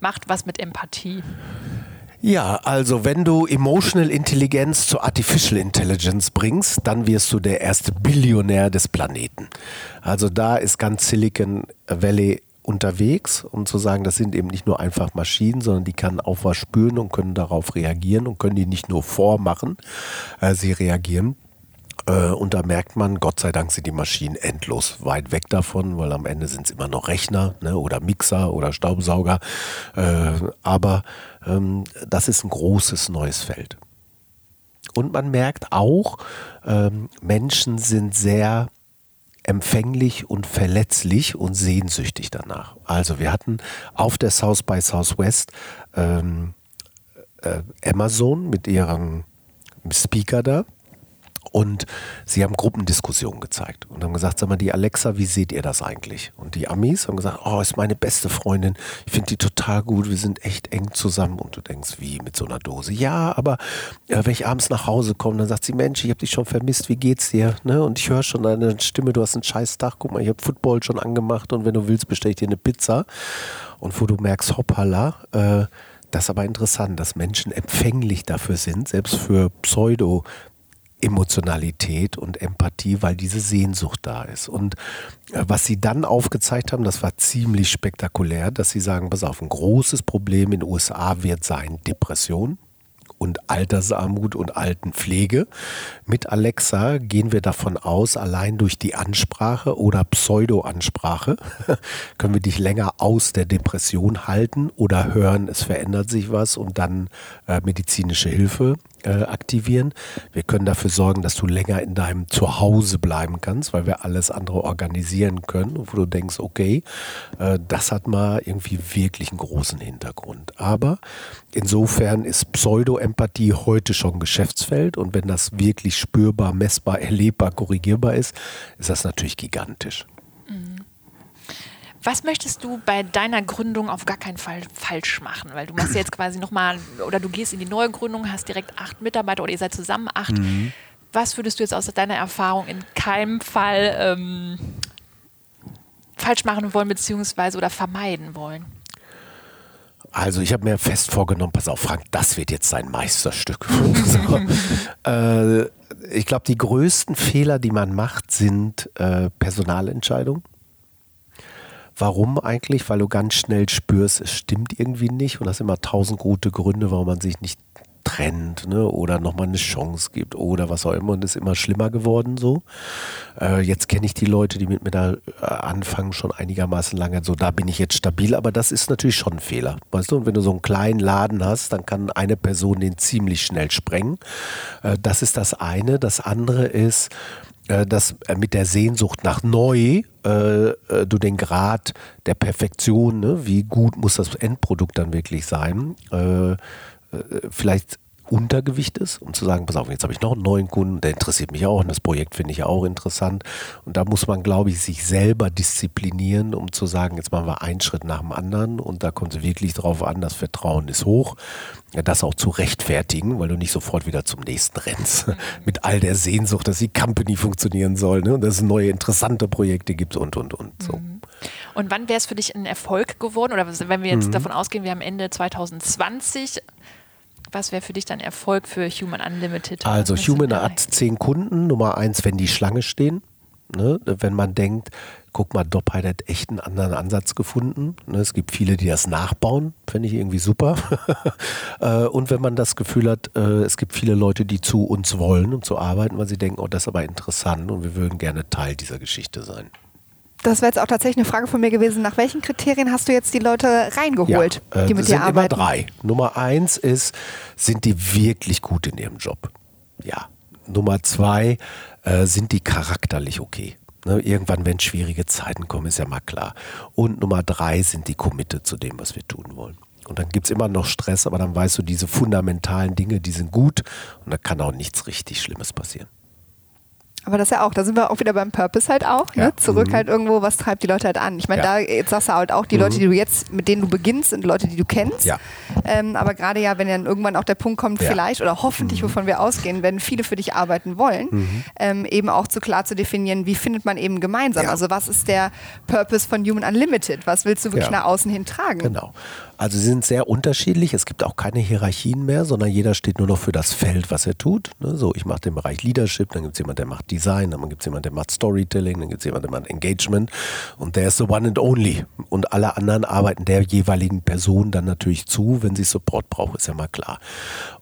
macht was mit Empathie. Ja, also wenn du Emotional Intelligence zu Artificial Intelligence bringst, dann wirst du der erste Billionär des Planeten. Also da ist ganz Silicon Valley unterwegs, um zu sagen, das sind eben nicht nur einfach Maschinen, sondern die können auch was spüren und können darauf reagieren und können die nicht nur vormachen, äh, sie reagieren. Äh, Und da merkt man, Gott sei Dank sind die Maschinen endlos weit weg davon, weil am Ende sind es immer noch Rechner ne, oder Mixer oder Staubsauger. Äh, aber ähm, das ist ein großes neues Feld. Und man merkt auch, ähm, Menschen sind sehr empfänglich und verletzlich und sehnsüchtig danach. Also wir hatten auf der South by Southwest ähm, äh, Amazon mit ihrem Speaker da. Und sie haben Gruppendiskussionen gezeigt und haben gesagt, sag mal, die Alexa, wie seht ihr das eigentlich? Und die Amis haben gesagt, oh, ist meine beste Freundin, ich finde die total gut, wir sind echt eng zusammen. Und du denkst, wie mit so einer Dose? Ja, aber äh, wenn ich abends nach Hause komme, dann sagt sie, Mensch, ich habe dich schon vermisst, wie geht's dir? Ne? Und ich höre schon deine Stimme, du hast einen scheiß Tag, guck mal, ich habe Football schon angemacht und wenn du willst, bestelle ich dir eine Pizza. Und wo du merkst, hoppala, äh, das ist aber interessant, dass Menschen empfänglich dafür sind, selbst für Pseudo- Emotionalität und Empathie, weil diese Sehnsucht da ist. Und äh, was sie dann aufgezeigt haben, das war ziemlich spektakulär, dass sie sagen, pass auf, ein großes Problem in den USA wird sein Depression und Altersarmut und Altenpflege. Mit Alexa gehen wir davon aus, allein durch die Ansprache oder Pseudo-Ansprache können wir dich länger aus der Depression halten oder hören, es verändert sich was und dann äh, medizinische Hilfe aktivieren. Wir können dafür sorgen, dass du länger in deinem Zuhause bleiben kannst, weil wir alles andere organisieren können, wo du denkst, okay, äh, das hat mal irgendwie wirklich einen großen Hintergrund. Aber insofern ist Pseudo-Empathie heute schon Geschäftsfeld und wenn das wirklich spürbar, messbar, erlebbar, korrigierbar ist, ist das natürlich gigantisch. Was möchtest du bei deiner Gründung auf gar keinen Fall falsch machen? Weil du machst jetzt quasi nochmal, oder du gehst in die neue Gründung, hast direkt acht Mitarbeiter oder ihr seid zusammen acht. Mhm. Was würdest du jetzt aus deiner Erfahrung in keinem Fall ähm, falsch machen wollen, beziehungsweise oder vermeiden wollen? Also ich habe mir fest vorgenommen, pass auf, Frank, das wird jetzt sein Meisterstück. so. äh, ich glaube, die größten Fehler, die man macht, sind äh, Personalentscheidungen. Warum eigentlich? Weil du ganz schnell spürst, es stimmt irgendwie nicht und hast immer tausend gute Gründe, warum man sich nicht trennt ne? oder nochmal eine Chance gibt oder was auch immer und ist immer schlimmer geworden so. Äh, jetzt kenne ich die Leute, die mit mir da äh, anfangen, schon einigermaßen lange, so da bin ich jetzt stabil, aber das ist natürlich schon ein Fehler, weißt du, und wenn du so einen kleinen Laden hast, dann kann eine Person den ziemlich schnell sprengen. Äh, das ist das eine. Das andere ist, dass äh, mit der Sehnsucht nach neu äh, äh, du den Grad der Perfektion, ne, wie gut muss das Endprodukt dann wirklich sein, äh, vielleicht Untergewicht ist, um zu sagen, pass auf, jetzt habe ich noch einen neuen Kunden, der interessiert mich auch und das Projekt finde ich auch interessant. Und da muss man, glaube ich, sich selber disziplinieren, um zu sagen, jetzt machen wir einen Schritt nach dem anderen und da kommt es wirklich darauf an, das Vertrauen ist hoch, das auch zu rechtfertigen, weil du nicht sofort wieder zum nächsten rennst, mit all der Sehnsucht, dass die Company funktionieren soll ne? und dass es neue interessante Projekte gibt und, und, und. So. Mhm. Und wann wäre es für dich ein Erfolg geworden? Oder wenn wir jetzt mhm. davon ausgehen, wir haben Ende 2020 was wäre für dich dann Erfolg für Human Unlimited? Also Human hat zehn Kunden. Nummer eins, wenn die Schlange stehen. Ne? Wenn man denkt, guck mal, Doppheit hat echt einen anderen Ansatz gefunden. Ne? Es gibt viele, die das nachbauen. Finde ich irgendwie super. Äh, und wenn man das Gefühl hat, äh, es gibt viele Leute, die zu uns wollen, um zu arbeiten, weil sie denken, oh, das ist aber interessant und wir würden gerne Teil dieser Geschichte sein das wäre jetzt auch tatsächlich eine Frage von mir gewesen. Nach welchen Kriterien hast du jetzt die Leute reingeholt, ja, äh, die mit dir arbeiten? Immer drei. Nummer eins ist, sind die wirklich gut in ihrem Job? Ja. Nummer zwei, äh, sind die charakterlich okay? Ne, irgendwann, wenn schwierige Zeiten kommen, ist ja mal klar. Und Nummer drei sind die committed zu dem, was wir tun wollen. Und dann gibt es immer noch Stress, aber dann weißt du, diese fundamentalen Dinge, die sind gut und da kann auch nichts richtig Schlimmes passieren. Aber das ja auch, da sind wir auch wieder beim Purpose halt auch. Ne? Ja. Ne? Zurück mhm. halt irgendwo, was treibt die Leute halt an. Ich meine, ja. da jetzt sagst du halt auch, die mhm. Leute, die du jetzt, mit denen du beginnst, sind Leute, die du kennst. Ja. Ähm, aber gerade ja, wenn dann irgendwann auch der Punkt kommt, vielleicht oder hoffentlich, mhm. wovon wir ausgehen, wenn viele für dich arbeiten wollen, mhm. ähm, eben auch zu klar zu definieren, wie findet man eben gemeinsam. Also was ist der Purpose von Human Unlimited? Was willst du wirklich nach außen hin tragen? Genau. Also sie sind sehr unterschiedlich. Es gibt auch keine Hierarchien mehr, sondern jeder steht nur noch für das Feld, was er tut. Ne? So, ich mache den Bereich Leadership, dann gibt es jemanden, der macht Design, dann gibt es jemanden, der macht Storytelling, dann gibt es jemanden, der macht Engagement und der ist the one and only. Und alle anderen arbeiten der jeweiligen Person dann natürlich zu, wenn sie Support braucht, ist ja mal klar.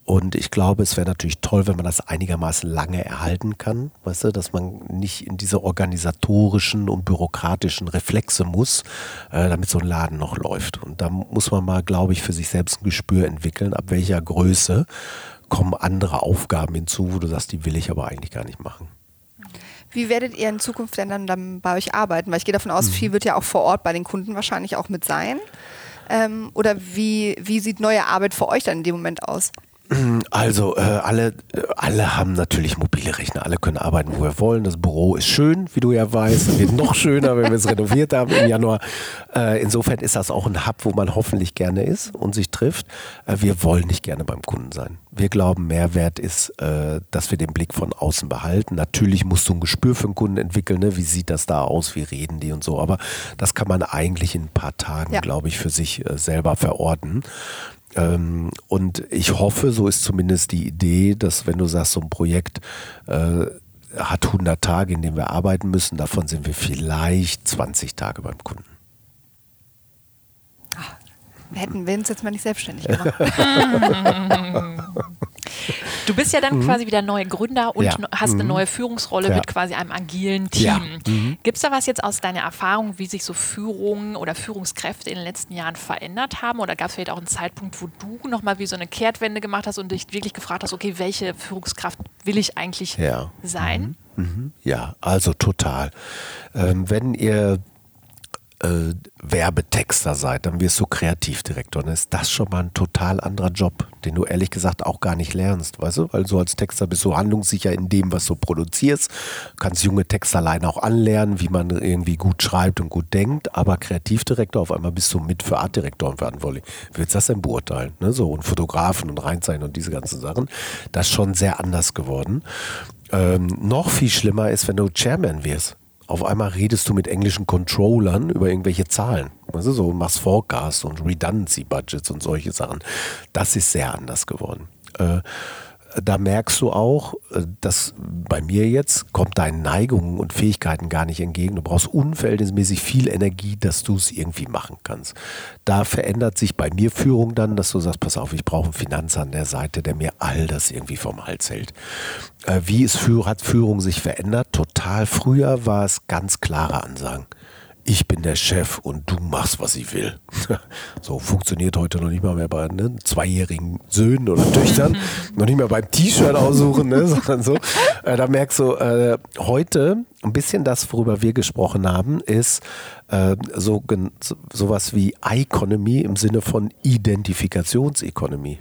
Und ich glaube, es wäre natürlich toll, wenn man das einigermaßen lange erhalten kann, weißt du, dass man nicht in diese organisatorischen und bürokratischen Reflexe muss, äh, damit so ein Laden noch läuft. Und da muss man mal, glaube ich, für sich selbst ein Gespür entwickeln, ab welcher Größe kommen andere Aufgaben hinzu, wo du sagst, die will ich aber eigentlich gar nicht machen. Wie werdet ihr in Zukunft denn dann, dann bei euch arbeiten? Weil ich gehe davon aus, mhm. viel wird ja auch vor Ort bei den Kunden wahrscheinlich auch mit sein. Ähm, oder wie, wie sieht neue Arbeit für euch dann in dem Moment aus? Also äh, alle, alle haben natürlich mobile Rechner, alle können arbeiten, wo wir wollen. Das Büro ist schön, wie du ja weißt. Wird noch schöner, wenn wir es renoviert haben im Januar. Äh, insofern ist das auch ein Hub, wo man hoffentlich gerne ist und sich trifft. Äh, wir wollen nicht gerne beim Kunden sein. Wir glauben, Mehrwert ist, äh, dass wir den Blick von außen behalten. Natürlich musst du ein Gespür für den Kunden entwickeln. Ne? Wie sieht das da aus? Wie reden die und so? Aber das kann man eigentlich in ein paar Tagen, ja. glaube ich, für sich äh, selber verorten. Ähm, und ich hoffe, so ist zumindest die Idee, dass wenn du sagst, so ein Projekt äh, hat 100 Tage, in denen wir arbeiten müssen, davon sind wir vielleicht 20 Tage beim Kunden. Ach, hätten wir uns jetzt mal nicht selbstständig gemacht. Du bist ja dann mhm. quasi wieder neuer Gründer und ja. hast eine mhm. neue Führungsrolle ja. mit quasi einem agilen Team. Ja. Mhm. Gibt es da was jetzt aus deiner Erfahrung, wie sich so Führung oder Führungskräfte in den letzten Jahren verändert haben? Oder gab es vielleicht auch einen Zeitpunkt, wo du nochmal wie so eine Kehrtwende gemacht hast und dich wirklich gefragt hast, okay, welche Führungskraft will ich eigentlich sein? Mhm. mhm. Ja, also total. Ähm, wenn ihr äh, Werbetexter seid, dann wirst du Kreativdirektor. Dann ist das schon mal ein total anderer Job, den du ehrlich gesagt auch gar nicht lernst, weißt du? Weil so als Texter bist du handlungssicher in dem, was du produzierst. Du kannst junge Texter allein auch anlernen, wie man irgendwie gut schreibt und gut denkt. Aber Kreativdirektor, auf einmal bist du mit für Artdirektoren verantwortlich. Wie willst du das denn beurteilen? Ne? So und Fotografen und Reinzeichnen und diese ganzen Sachen. Das ist schon sehr anders geworden. Ähm, noch viel schlimmer ist, wenn du Chairman wirst auf einmal redest du mit englischen Controllern über irgendwelche Zahlen. Du, so machst Forecast und Redundancy Budgets und solche Sachen. Das ist sehr anders geworden. Äh, da merkst du auch, äh, dass bei mir jetzt kommt deinen Neigungen und Fähigkeiten gar nicht entgegen. Du brauchst unverhältnismäßig viel Energie, dass du es irgendwie machen kannst. Da verändert sich bei mir Führung dann, dass du sagst, pass auf, ich brauche einen Finanzer an der Seite, der mir all das irgendwie vom Hals hält. Äh, wie ist, hat Führung sich verändert? Total. Früher war es ganz klare Ansagen ich bin der Chef und du machst, was ich will. so funktioniert heute noch nicht mal mehr bei ne, zweijährigen Söhnen oder Töchtern. noch nicht mehr beim T-Shirt aussuchen, ne, sondern so. Äh, da merkst du, äh, heute ein bisschen das, worüber wir gesprochen haben, ist äh, so, sowas wie Economy im Sinne von Identifikationsökonomie.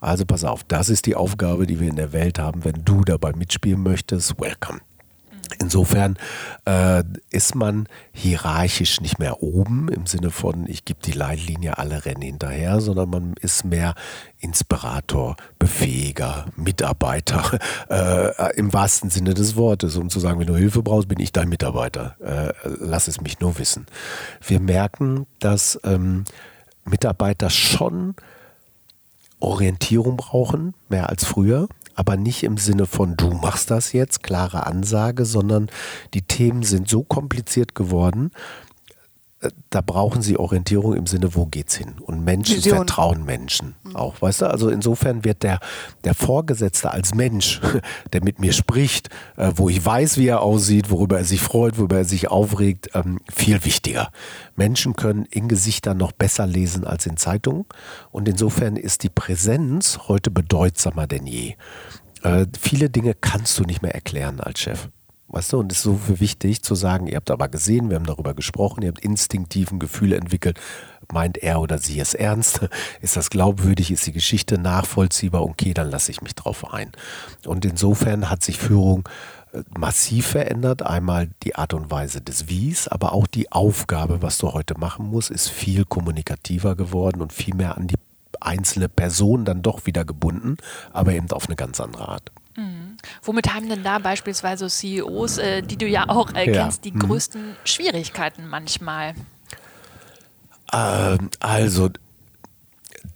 Also pass auf, das ist die Aufgabe, die wir in der Welt haben. Wenn du dabei mitspielen möchtest, welcome. Insofern äh, ist man hierarchisch nicht mehr oben im Sinne von, ich gebe die Leitlinie, alle rennen hinterher, sondern man ist mehr Inspirator, Befähiger, Mitarbeiter äh, im wahrsten Sinne des Wortes, um zu sagen, wenn du Hilfe brauchst, bin ich dein Mitarbeiter. Äh, lass es mich nur wissen. Wir merken, dass ähm, Mitarbeiter schon Orientierung brauchen, mehr als früher aber nicht im Sinne von du machst das jetzt, klare Ansage, sondern die Themen sind so kompliziert geworden, da brauchen sie Orientierung im Sinne, wo geht's hin? Und Menschen Vision. vertrauen Menschen auch, weißt du? Also insofern wird der, der Vorgesetzte als Mensch, der mit mir spricht, äh, wo ich weiß, wie er aussieht, worüber er sich freut, worüber er sich aufregt, ähm, viel wichtiger. Menschen können in Gesichtern noch besser lesen als in Zeitungen. Und insofern ist die Präsenz heute bedeutsamer denn je. Äh, viele Dinge kannst du nicht mehr erklären als Chef. Weißt du, und es ist so wichtig zu sagen, ihr habt aber gesehen, wir haben darüber gesprochen, ihr habt instinktiven Gefühle entwickelt. Meint er oder sie es ernst? Ist das glaubwürdig? Ist die Geschichte nachvollziehbar? Okay, dann lasse ich mich drauf ein. Und insofern hat sich Führung äh, massiv verändert. Einmal die Art und Weise des Wies, aber auch die Aufgabe, was du heute machen musst, ist viel kommunikativer geworden und viel mehr an die einzelne Person dann doch wieder gebunden, aber eben auf eine ganz andere Art. Mhm. Womit haben denn da beispielsweise CEOs, äh, die du ja auch äh, kennst, ja. die mhm. größten Schwierigkeiten manchmal? Ähm, also,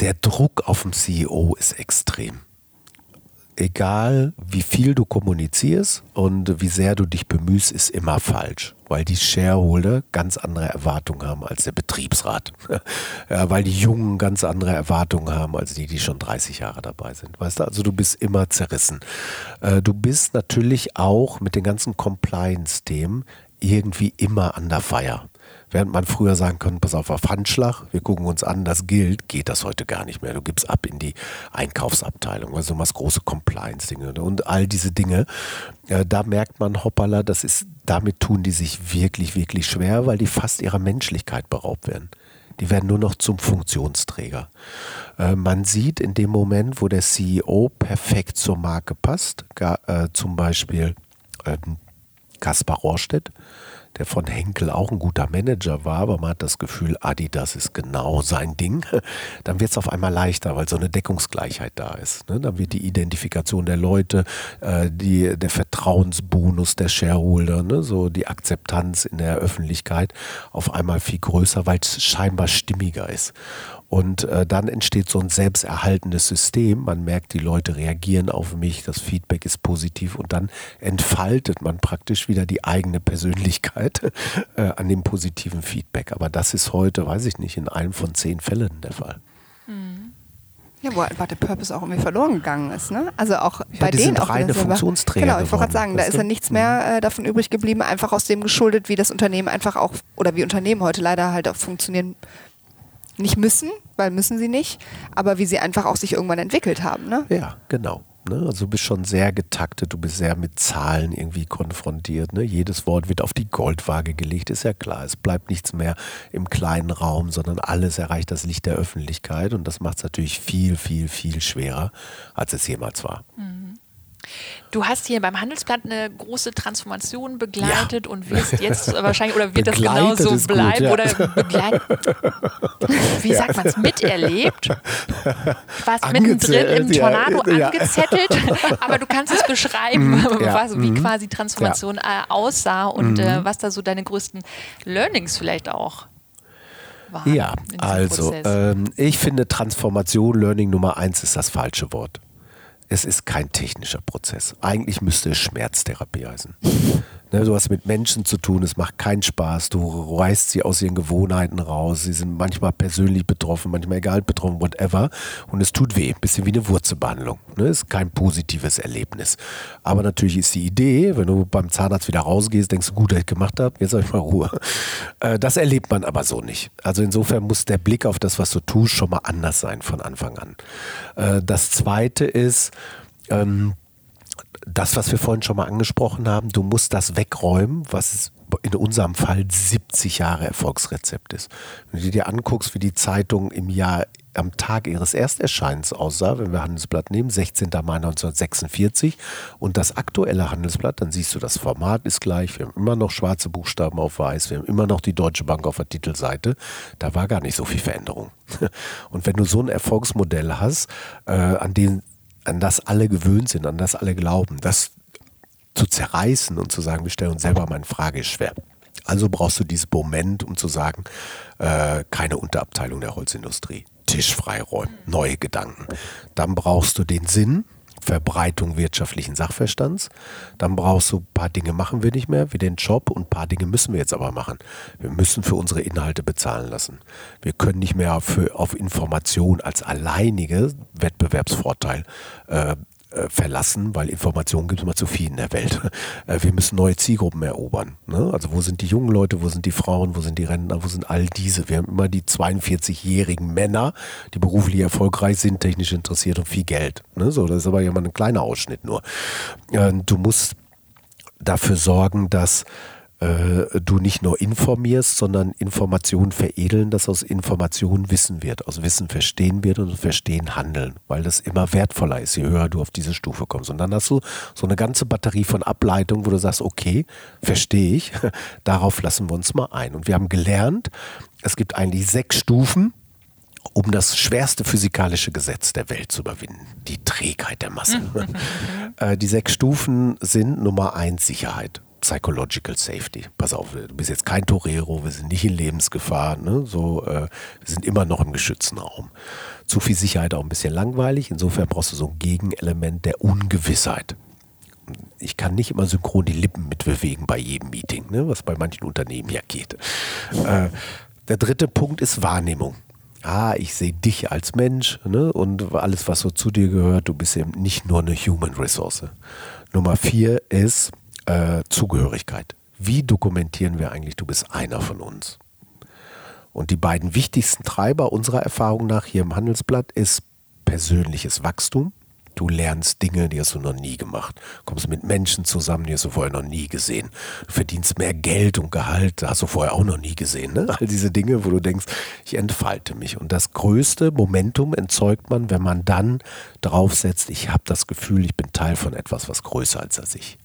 der Druck auf den CEO ist extrem egal wie viel du kommunizierst und wie sehr du dich bemühst, ist immer falsch, weil die Shareholder ganz andere Erwartungen haben als der Betriebsrat. ja, weil die Jungen ganz andere Erwartungen haben als die, die schon 30 Jahre dabei sind. Weißt du, also du bist immer zerrissen. Äh, du bist natürlich auch mit den ganzen Compliance-Themen irgendwie immer an der Feier. Während man früher sagen konnte, pass auf, auf Handschlag, wir gucken uns an, das gilt, geht das heute gar nicht mehr. Du gibst ab in die Einkaufsabteilung, also du machst große Compliance-Dinge und all diese Dinge. Da merkt man, hoppala, das ist, damit tun die sich wirklich, wirklich schwer, weil die fast ihrer Menschlichkeit beraubt werden. Die werden nur noch zum Funktionsträger. Äh, man sieht in dem Moment, wo der CEO perfekt zur Marke passt, äh, zum Beispiel ähm, Kaspar Rohrstedt, der von Henkel auch ein guter Manager war, aber man hat das Gefühl, Adidas ist genau sein Ding, dann wird es auf einmal leichter, weil so eine Deckungsgleichheit da ist. Ne? Dann wird die Identifikation der Leute, äh, die, der Vertrauensbonus der Shareholder, ne? so die Akzeptanz in der Öffentlichkeit auf einmal viel größer, weil es scheinbar stimmiger ist. Und äh, dann entsteht so ein selbsterhaltendes System. Man merkt, die Leute reagieren auf mich, das Feedback ist positiv und dann entfaltet man praktisch wieder die eigene Persönlichkeit äh, an dem positiven Feedback. Aber das ist heute, weiß ich nicht, in einem von zehn Fällen der Fall. Mhm. Ja, wo einfach der Purpose auch irgendwie verloren gegangen ist. Ne? Also auch Ja, bei die denen sind auch reine Funktionsträger Genau, ich wollte gerade sagen, da ist ja nichts mehr äh, davon übrig geblieben, einfach aus dem geschuldet, wie das Unternehmen einfach auch, oder wie Unternehmen heute leider halt auch funktionieren, nicht müssen, weil müssen sie nicht, aber wie sie einfach auch sich irgendwann entwickelt haben. Ne? Ja, genau. Ne? Also du bist schon sehr getaktet, du bist sehr mit Zahlen irgendwie konfrontiert. Ne? Jedes Wort wird auf die Goldwaage gelegt, ist ja klar. Es bleibt nichts mehr im kleinen Raum, sondern alles erreicht das Licht der Öffentlichkeit und das macht es natürlich viel, viel, viel schwerer, als es jemals war. Du hast hier beim Handelsblatt eine große Transformation begleitet und wirst jetzt wahrscheinlich, oder wird das Begleitet genauso ist gut, bleiben ja. oder begleitet, wie sagt man es, miterlebt? Warst mittendrin im ja, Tornado ja. angezettelt, aber du kannst es beschreiben, ja, was, wie mhm. quasi Transformation äh, aussah und äh, was da so deine größten Learnings vielleicht auch waren. Ja, also ähm, ich finde Transformation, Learning Nummer eins ist das falsche Wort. Es ist kein technischer Prozess. Eigentlich müsste es Schmerztherapie heißen. Ne, du hast mit Menschen zu tun, es macht keinen Spaß, du reißt sie aus ihren Gewohnheiten raus, sie sind manchmal persönlich betroffen, manchmal egal betroffen, whatever. Und es tut weh, bisschen wie eine Wurzelbehandlung. Ne, ist kein positives Erlebnis. Aber natürlich ist die Idee, wenn du beim Zahnarzt wieder rausgehst, denkst du, gut, dass ich gemacht habe, jetzt habe ich mal Ruhe. Äh, das erlebt man aber so nicht. Also insofern muss der Blick auf das, was du tust, schon mal anders sein von Anfang an. Äh, das zweite ist, ähm, das, was wir vorhin schon mal angesprochen haben, du musst das wegräumen, was in unserem Fall 70 Jahre Erfolgsrezept ist. Wenn du dir anguckst, wie die Zeitung im Jahr am Tag ihres Ersterscheinens aussah, wenn wir Handelsblatt nehmen, 16. Mai 1946 und das aktuelle Handelsblatt, dann siehst du, das Format ist gleich, wir haben immer noch schwarze Buchstaben auf weiß, wir haben immer noch die Deutsche Bank auf der Titelseite, da war gar nicht so viel Veränderung. Und wenn du so ein Erfolgsmodell hast, äh, an dem an das alle gewöhnt sind, an das alle glauben, das zu zerreißen und zu sagen, wir stellen uns selber mal in Frage, ist schwer. Also brauchst du dieses Moment, um zu sagen, äh, keine Unterabteilung der Holzindustrie, Tisch freiräumen, neue Gedanken. Dann brauchst du den Sinn, Verbreitung wirtschaftlichen Sachverstands. Dann brauchst du ein paar Dinge machen wir nicht mehr, wie den Job und ein paar Dinge müssen wir jetzt aber machen. Wir müssen für unsere Inhalte bezahlen lassen. Wir können nicht mehr für, auf Information als alleinige Wettbewerbsvorteil äh, äh, verlassen, weil Informationen gibt es immer zu viel in der Welt. Äh, wir müssen neue Zielgruppen erobern. Ne? Also wo sind die jungen Leute, wo sind die Frauen, wo sind die Rentner, wo sind all diese? Wir haben immer die 42-jährigen Männer, die beruflich erfolgreich sind, technisch interessiert und viel Geld. Ne? So, das ist aber ja mal ein kleiner Ausschnitt nur. Äh, du musst dafür sorgen, dass äh, du nicht nur informierst, sondern Informationen veredeln, dass aus Informationen Wissen wird, aus Wissen verstehen wird und Verstehen handeln, weil das immer wertvoller ist, je höher du auf diese Stufe kommst. Und dann hast du so eine ganze Batterie von Ableitungen, wo du sagst, okay, verstehe ich, darauf lassen wir uns mal ein. Und wir haben gelernt, es gibt eigentlich sechs Stufen, um das schwerste physikalische Gesetz der Welt zu überwinden, die Trägheit der Masse. Äh, die sechs Stufen sind Nummer eins Sicherheit. Psychological Safety. Pass auf, du bist jetzt kein Torero, wir sind nicht in Lebensgefahr, ne? so, äh, wir sind immer noch im geschützten Raum. Zu viel Sicherheit auch ein bisschen langweilig, insofern brauchst du so ein Gegenelement der Ungewissheit. Ich kann nicht immer synchron die Lippen mitbewegen bei jedem Meeting, ne? was bei manchen Unternehmen ja geht. Äh, der dritte Punkt ist Wahrnehmung. Ah, ich sehe dich als Mensch ne? und alles, was so zu dir gehört, du bist eben nicht nur eine Human Resource. Nummer vier ist äh, Zugehörigkeit. Wie dokumentieren wir eigentlich, du bist einer von uns? Und die beiden wichtigsten Treiber unserer Erfahrung nach hier im Handelsblatt ist persönliches Wachstum. Du lernst Dinge, die hast du noch nie gemacht. Kommst mit Menschen zusammen, die hast du vorher noch nie gesehen. Verdienst mehr Geld und Gehalt, hast du vorher auch noch nie gesehen. Ne? All diese Dinge, wo du denkst, ich entfalte mich. Und das größte Momentum entzeugt man, wenn man dann draufsetzt, ich habe das Gefühl, ich bin Teil von etwas, was größer ist als ich.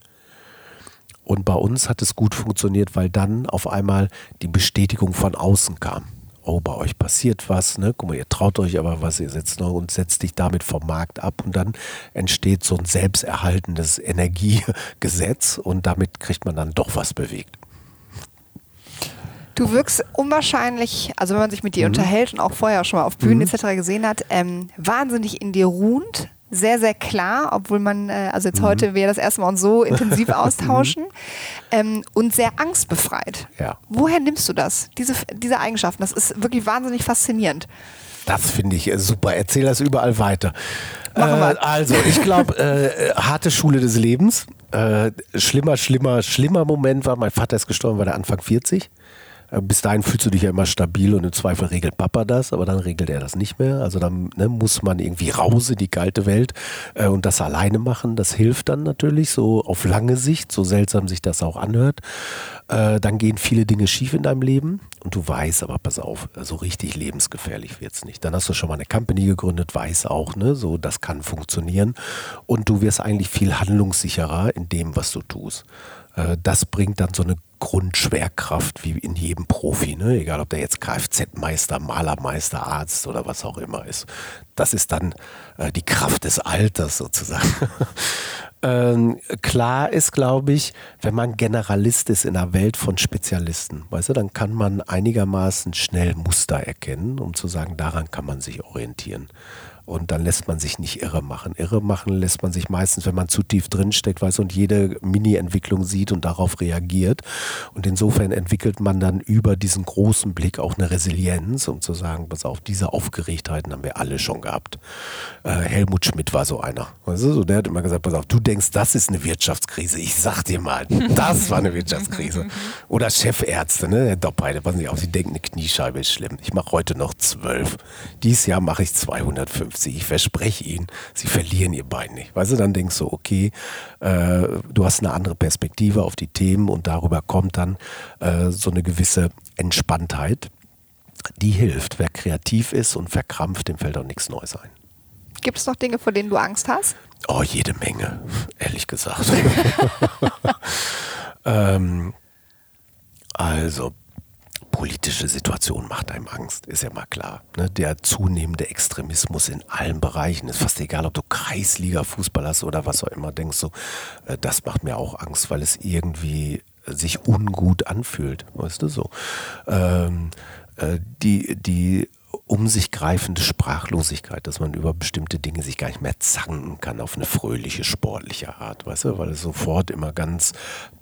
Und bei uns hat es gut funktioniert, weil dann auf einmal die Bestätigung von außen kam. Oh, bei euch passiert was, ne? Guck mal, ihr traut euch aber was, ihr setzt noch und setzt dich damit vom Markt ab und dann entsteht so ein selbsterhaltendes Energiegesetz und damit kriegt man dann doch was bewegt. Du wirkst unwahrscheinlich, also wenn man sich mit Mhm. dir unterhält und auch vorher schon mal auf Bühnen etc. gesehen hat, ähm, wahnsinnig in dir ruhend, sehr, sehr klar, obwohl man, äh, also Mhm. jetzt heute wir das erste Mal uns so intensiv austauschen ähm, und sehr angstbefreit. Ja. Woher nimmst du das, diese, diese Eigenschaften? Das ist wirklich wahnsinnig faszinierend. Das finde ich äh, super. Erzähl das überall weiter. Äh, also, ich glaube, äh, harte Schule des Lebens. Äh, schlimmer, schlimmer, schlimmer Moment war, mein Vater ist gestorben, war der Anfang 40. Äh, Bis dahin fühlst du dich ja immer stabil und im Zweifel regelt Papa das, aber dann regelt er das nicht mehr. Also dann ne, muss man irgendwie raus in die kalte Welt äh, und das alleine machen. Das hilft dann natürlich so auf lange Sicht, so seltsam sich das auch anhört. Äh, dann gehen viele Dinge schief in deinem Leben und du weißt aber, pass auf, so richtig lebensgefährlich wird es nicht. Dann hast du schon mal eine Company gegründet, weiß auch, ne, so das kann funktionieren und du wirst eigentlich viel handlungssicherer in dem, was du tust. Äh, das bringt dann so eine Grundschwerkraft wie in jedem Profi, ne? egal ob der jetzt Kfz-Meister, Malermeister, Arzt oder was auch immer ist. Das ist dann äh, die Kraft des Alters sozusagen. ähm, klar ist, glaube ich, wenn man Generalist ist in einer Welt von Spezialisten, weißt du, dann kann man einigermaßen schnell Muster erkennen, um zu sagen, daran kann man sich orientieren. Und dann lässt man sich nicht irre machen. Irre machen lässt man sich meistens, wenn man zu tief drinsteckt, weißt du, und jede Mini-Entwicklung sieht und darauf reagiert. Und insofern entwickelt man dann über diesen großen Blick auch eine Resilienz, um zu sagen, pass auf, diese Aufgeregtheiten haben wir alle schon gehabt. Äh, Helmut Schmidt war so einer. Weißt du, so, der hat immer gesagt, pass auf, du denkst, das ist eine Wirtschaftskrise. Ich sag dir mal, das war eine Wirtschaftskrise. Oder Chefärzte, ne? Herr Doppheide, passen Sie auf, Sie denken, eine Kniescheibe ist schlimm. Ich mache heute noch zwölf. Dieses Jahr mache ich 250. Ich verspreche Ihnen, Sie verlieren Ihr Bein nicht. Weißt du, dann denkst du, okay, äh, du hast eine andere Perspektive auf die Themen und darüber kommt dann äh, so eine gewisse Entspanntheit, die hilft. Wer kreativ ist und verkrampft, dem fällt auch nichts Neues ein. Gibt es noch Dinge, vor denen du Angst hast? Oh, jede Menge, ehrlich gesagt. ähm, also, politische Situation macht einem Angst, ist ja mal klar. Ne? Der zunehmende Extremismus in allen Bereichen ist fast egal, ob du Kreisliga-Fußball hast oder was auch immer, denkst du, äh, das macht mir auch Angst, weil es irgendwie sich ungut anfühlt, weißt du so. Ähm, äh, die, die um sich greifende Sprachlosigkeit, dass man über bestimmte Dinge sich gar nicht mehr zanken kann auf eine fröhliche, sportliche Art, weißt du, weil es sofort immer ganz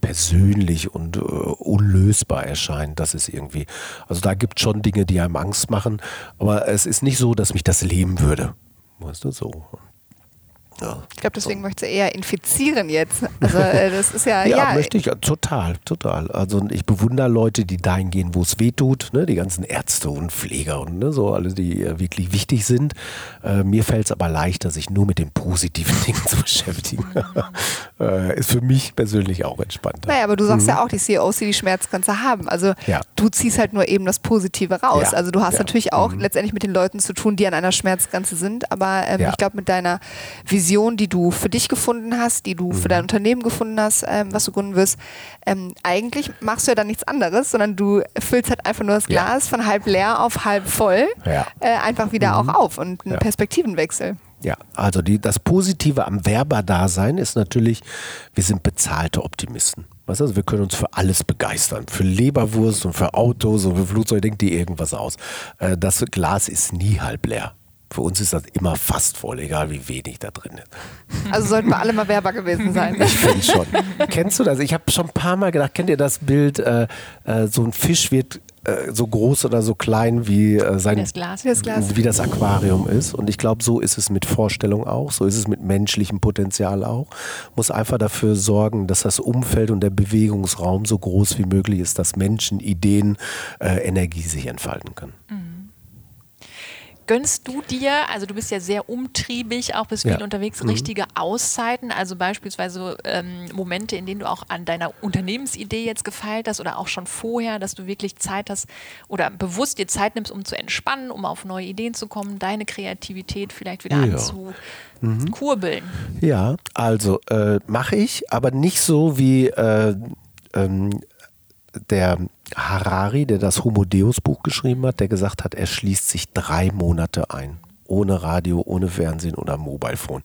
persönlich und äh, unlösbar erscheint. Das ist irgendwie, also da gibt es schon Dinge, die einem Angst machen, aber es ist nicht so, dass mich das leben würde. Weißt du, so. Ja. Ich glaube, deswegen möchtest du eher infizieren jetzt. Also äh, das ist ja, Ja, ja, möchte ich, total, total. Also ich bewundere Leute, die dahin gehen, wo es weh tut, ne? die ganzen Ärzte und Pfleger und ne? so alle, die äh, wirklich wichtig sind. Äh, mir fällt es aber leichter, sich nur mit den positiven Dingen zu beschäftigen. äh, ist für mich persönlich auch entspannter. Naja, aber du sagst ja auch, die CEOs, die die Schmerzgrenze haben. Also Mhm. Ja. du ziehst halt nur eben das Positive raus. Also du hast natürlich auch Mhm. letztendlich mit den Leuten zu tun, die an einer Schmerzgrenze sind. Aber ähm, ich glaube, mit deiner Vision, die du für dich gefunden hast, die du für Mhm. dein Unternehmen gefunden hast, ähm, was du gründen wirst, ähm, eigentlich machst du ja dann nichts anderes, sondern du füllst halt einfach nur das Ja. Glas von halb leer auf halb voll Ja. äh, einfach wieder auch auf und einen Ja. Perspektivenwechsel. Ja, also die, das Positive am Werberdasein ist natürlich, wir sind bezahlte Optimisten. Weißt du, also wir können uns für alles begeistern. Für Leberwurst und für Autos und für Flugzeuge denkt dir irgendwas aus. Äh, Das Glas ist nie halb leer. Für uns ist das immer fast voll, egal wie wenig da drin ist. Also sollten wir alle mal Werber gewesen sein. Ich finde schon. Kennst du das? Ich habe schon ein paar Mal gedacht, kennt ihr das Bild, äh, äh, so ein Fisch wird äh, so groß oder so klein wie äh, sein Das Glas. Wie das Glas. wie das Aquarium ist. Und ich glaube, so ist es mit Vorstellung auch, so ist es mit menschlichem Potenzial auch. Muss einfach dafür sorgen, dass das Umfeld und der Bewegungsraum so groß wie möglich ist, dass Menschen, Ideen, äh, Energie sich entfalten können. Gönnst du dir, also du bist ja sehr umtriebig, auch bist viel Ja. Mhm. unterwegs, richtige Auszeiten, also beispielsweise ähm, Momente, in denen du auch an deiner Unternehmensidee jetzt gefeilt hast oder auch schon vorher, dass du wirklich Zeit hast oder bewusst dir Zeit nimmst, um zu entspannen, um auf neue Ideen zu kommen, deine Kreativität vielleicht wieder Ja. anzukurbeln. Ja, also äh, mache ich, aber nicht so wie äh, ähm, der Harari, der das Homo Deus Buch geschrieben hat, der gesagt hat, er schließt sich drei Monate ein. Ohne Radio, ohne Fernsehen oder Mobilephone.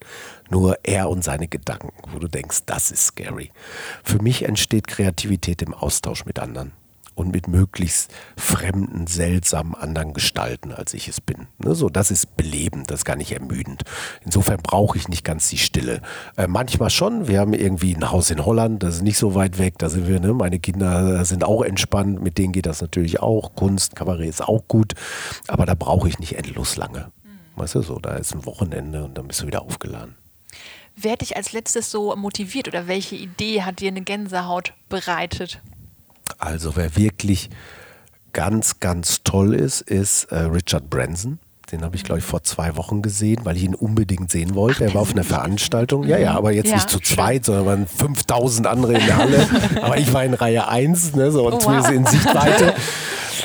Nur er und seine Gedanken, wo du denkst, das ist scary. Für mich entsteht Kreativität im Austausch mit anderen. Und mit möglichst fremden, seltsamen anderen Gestalten, als ich es bin. Ne, so, das ist belebend, das ist gar nicht ermüdend. Insofern brauche ich nicht ganz die Stille. Äh, manchmal schon. Wir haben irgendwie ein Haus in Holland, das ist nicht so weit weg. Da sind wir, ne? meine Kinder sind auch entspannt, mit denen geht das natürlich auch. Kunst, Kabarett ist auch gut, aber da brauche ich nicht endlos lange. Mhm. Weißt du, so, da ist ein Wochenende und dann bist du wieder aufgeladen. Wer hat dich als letztes so motiviert oder welche Idee hat dir eine Gänsehaut bereitet? Also wer wirklich ganz, ganz toll ist, ist äh, Richard Branson. Den habe ich, glaube ich, vor zwei Wochen gesehen, weil ich ihn unbedingt sehen wollte. Ach, er war auf einer Veranstaltung. Ja, ja, aber jetzt ja, nicht zu zweit, sondern waren 5000 andere in der Halle. aber ich war in Reihe 1, ne, so und oh, wow. in Sichtweite.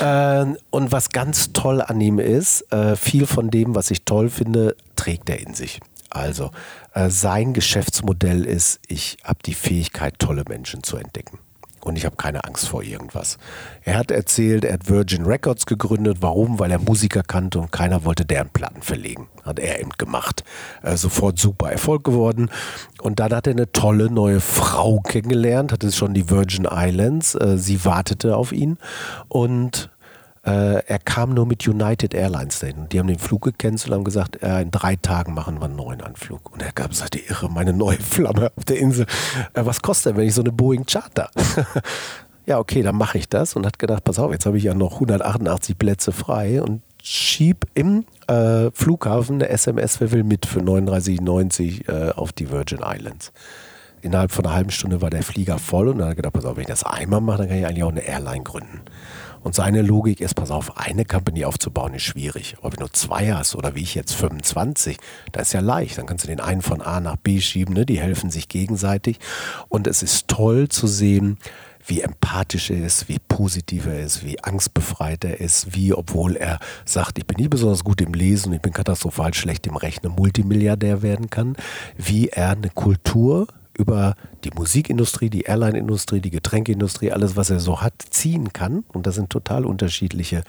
äh, und was ganz toll an ihm ist, äh, viel von dem, was ich toll finde, trägt er in sich. Also äh, sein Geschäftsmodell ist, ich habe die Fähigkeit, tolle Menschen zu entdecken und ich habe keine Angst vor irgendwas. Er hat erzählt, er hat Virgin Records gegründet. Warum? Weil er Musiker kannte und keiner wollte deren Platten verlegen. Hat er eben gemacht. Äh, sofort super Erfolg geworden. Und dann hat er eine tolle neue Frau kennengelernt, hatte schon die Virgin Islands. Äh, sie wartete auf ihn und äh, er kam nur mit United Airlines dahin. Die haben den Flug gecancelt und haben gesagt, äh, in drei Tagen machen wir einen neuen Anflug. Und er gab, sagte, irre, meine neue Flamme auf der Insel. Äh, was kostet denn, wenn ich so eine Boeing Charter? ja, okay, dann mache ich das. Und hat gedacht, pass auf, jetzt habe ich ja noch 188 Plätze frei und schieb im äh, Flughafen eine SMS, wer will mit für 39,90 äh, auf die Virgin Islands innerhalb von einer halben Stunde war der Flieger voll und dann hat er gedacht, pass auf, wenn ich das einmal mache, dann kann ich eigentlich auch eine Airline gründen. Und seine Logik ist, pass auf, eine Company aufzubauen ist schwierig. Aber wenn du zwei hast oder wie ich jetzt 25, da ist ja leicht. Dann kannst du den einen von A nach B schieben, ne? die helfen sich gegenseitig. Und es ist toll zu sehen, wie empathisch er ist, wie positiv er ist, wie angstbefreit er ist, wie, obwohl er sagt, ich bin nie besonders gut im Lesen, ich bin katastrophal schlecht im Rechnen, Multimilliardär werden kann, wie er eine Kultur über die Musikindustrie, die Airline-Industrie, die Getränkeindustrie, alles, was er so hat, ziehen kann. Und das sind total unterschiedliche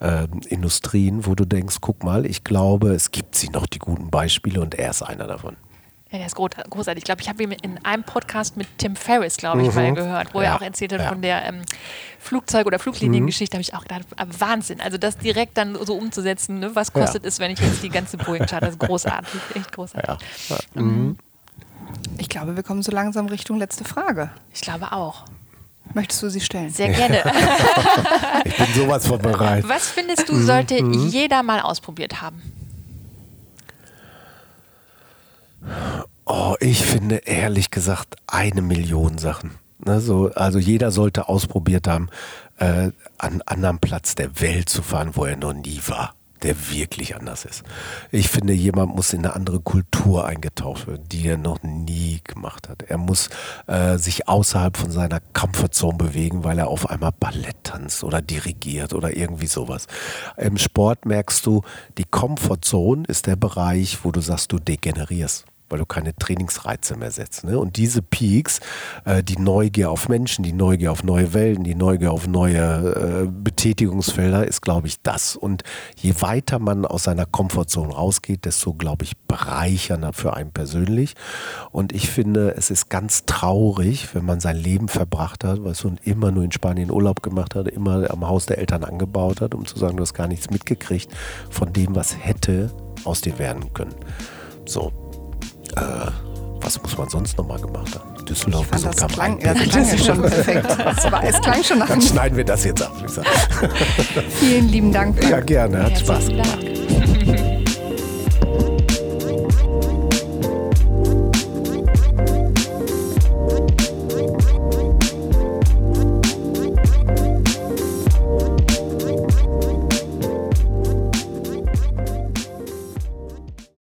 äh, Industrien, wo du denkst, guck mal, ich glaube, es gibt sie noch, die guten Beispiele, und er ist einer davon. Ja, der ist großartig. Ich glaube, ich habe ihn in einem Podcast mit Tim Ferriss, glaube ich, mhm. mal gehört, wo ja. er auch erzählt hat ja. von der ähm, Flugzeug- oder Flugliniengeschichte. Mhm. habe ich auch gedacht, ah, Wahnsinn. Also das direkt dann so umzusetzen, ne? was kostet ja. es, wenn ich jetzt die ganze Boeing chart, das ist großartig, echt großartig. Mhm. Mhm. Ich glaube, wir kommen so langsam Richtung letzte Frage. Ich glaube auch. Möchtest du sie stellen? Sehr gerne. ich bin sowas von bereit. Was findest du, sollte mhm. jeder mal ausprobiert haben? Oh, ich finde ehrlich gesagt eine Million Sachen. Ne, so, also jeder sollte ausprobiert haben, äh, an einem anderen Platz der Welt zu fahren, wo er noch nie war der wirklich anders ist. Ich finde, jemand muss in eine andere Kultur eingetaucht werden, die er noch nie gemacht hat. Er muss äh, sich außerhalb von seiner Comfortzone bewegen, weil er auf einmal Ballett tanzt oder dirigiert oder irgendwie sowas. Im Sport merkst du, die Comfortzone ist der Bereich, wo du sagst, du degenerierst weil du keine Trainingsreize mehr setzt. Ne? Und diese Peaks, äh, die Neugier auf Menschen, die Neugier auf neue Welten, die Neugier auf neue äh, Betätigungsfelder, ist, glaube ich, das. Und je weiter man aus seiner Komfortzone rausgeht, desto, glaube ich, bereichernder für einen persönlich. Und ich finde, es ist ganz traurig, wenn man sein Leben verbracht hat, weißt du, und immer nur in Spanien Urlaub gemacht hat, immer am Haus der Eltern angebaut hat, um zu sagen, du hast gar nichts mitgekriegt von dem, was hätte aus dir werden können. So, äh, was muss man sonst noch mal gemacht haben? Düsseldorf ich fand, das klang, ja, das klang schon perfekt. War, es klang schon nach Dann schneiden wir das jetzt ab. Vielen lieben Dank. Ja, gerne. Hat Spaß gemacht.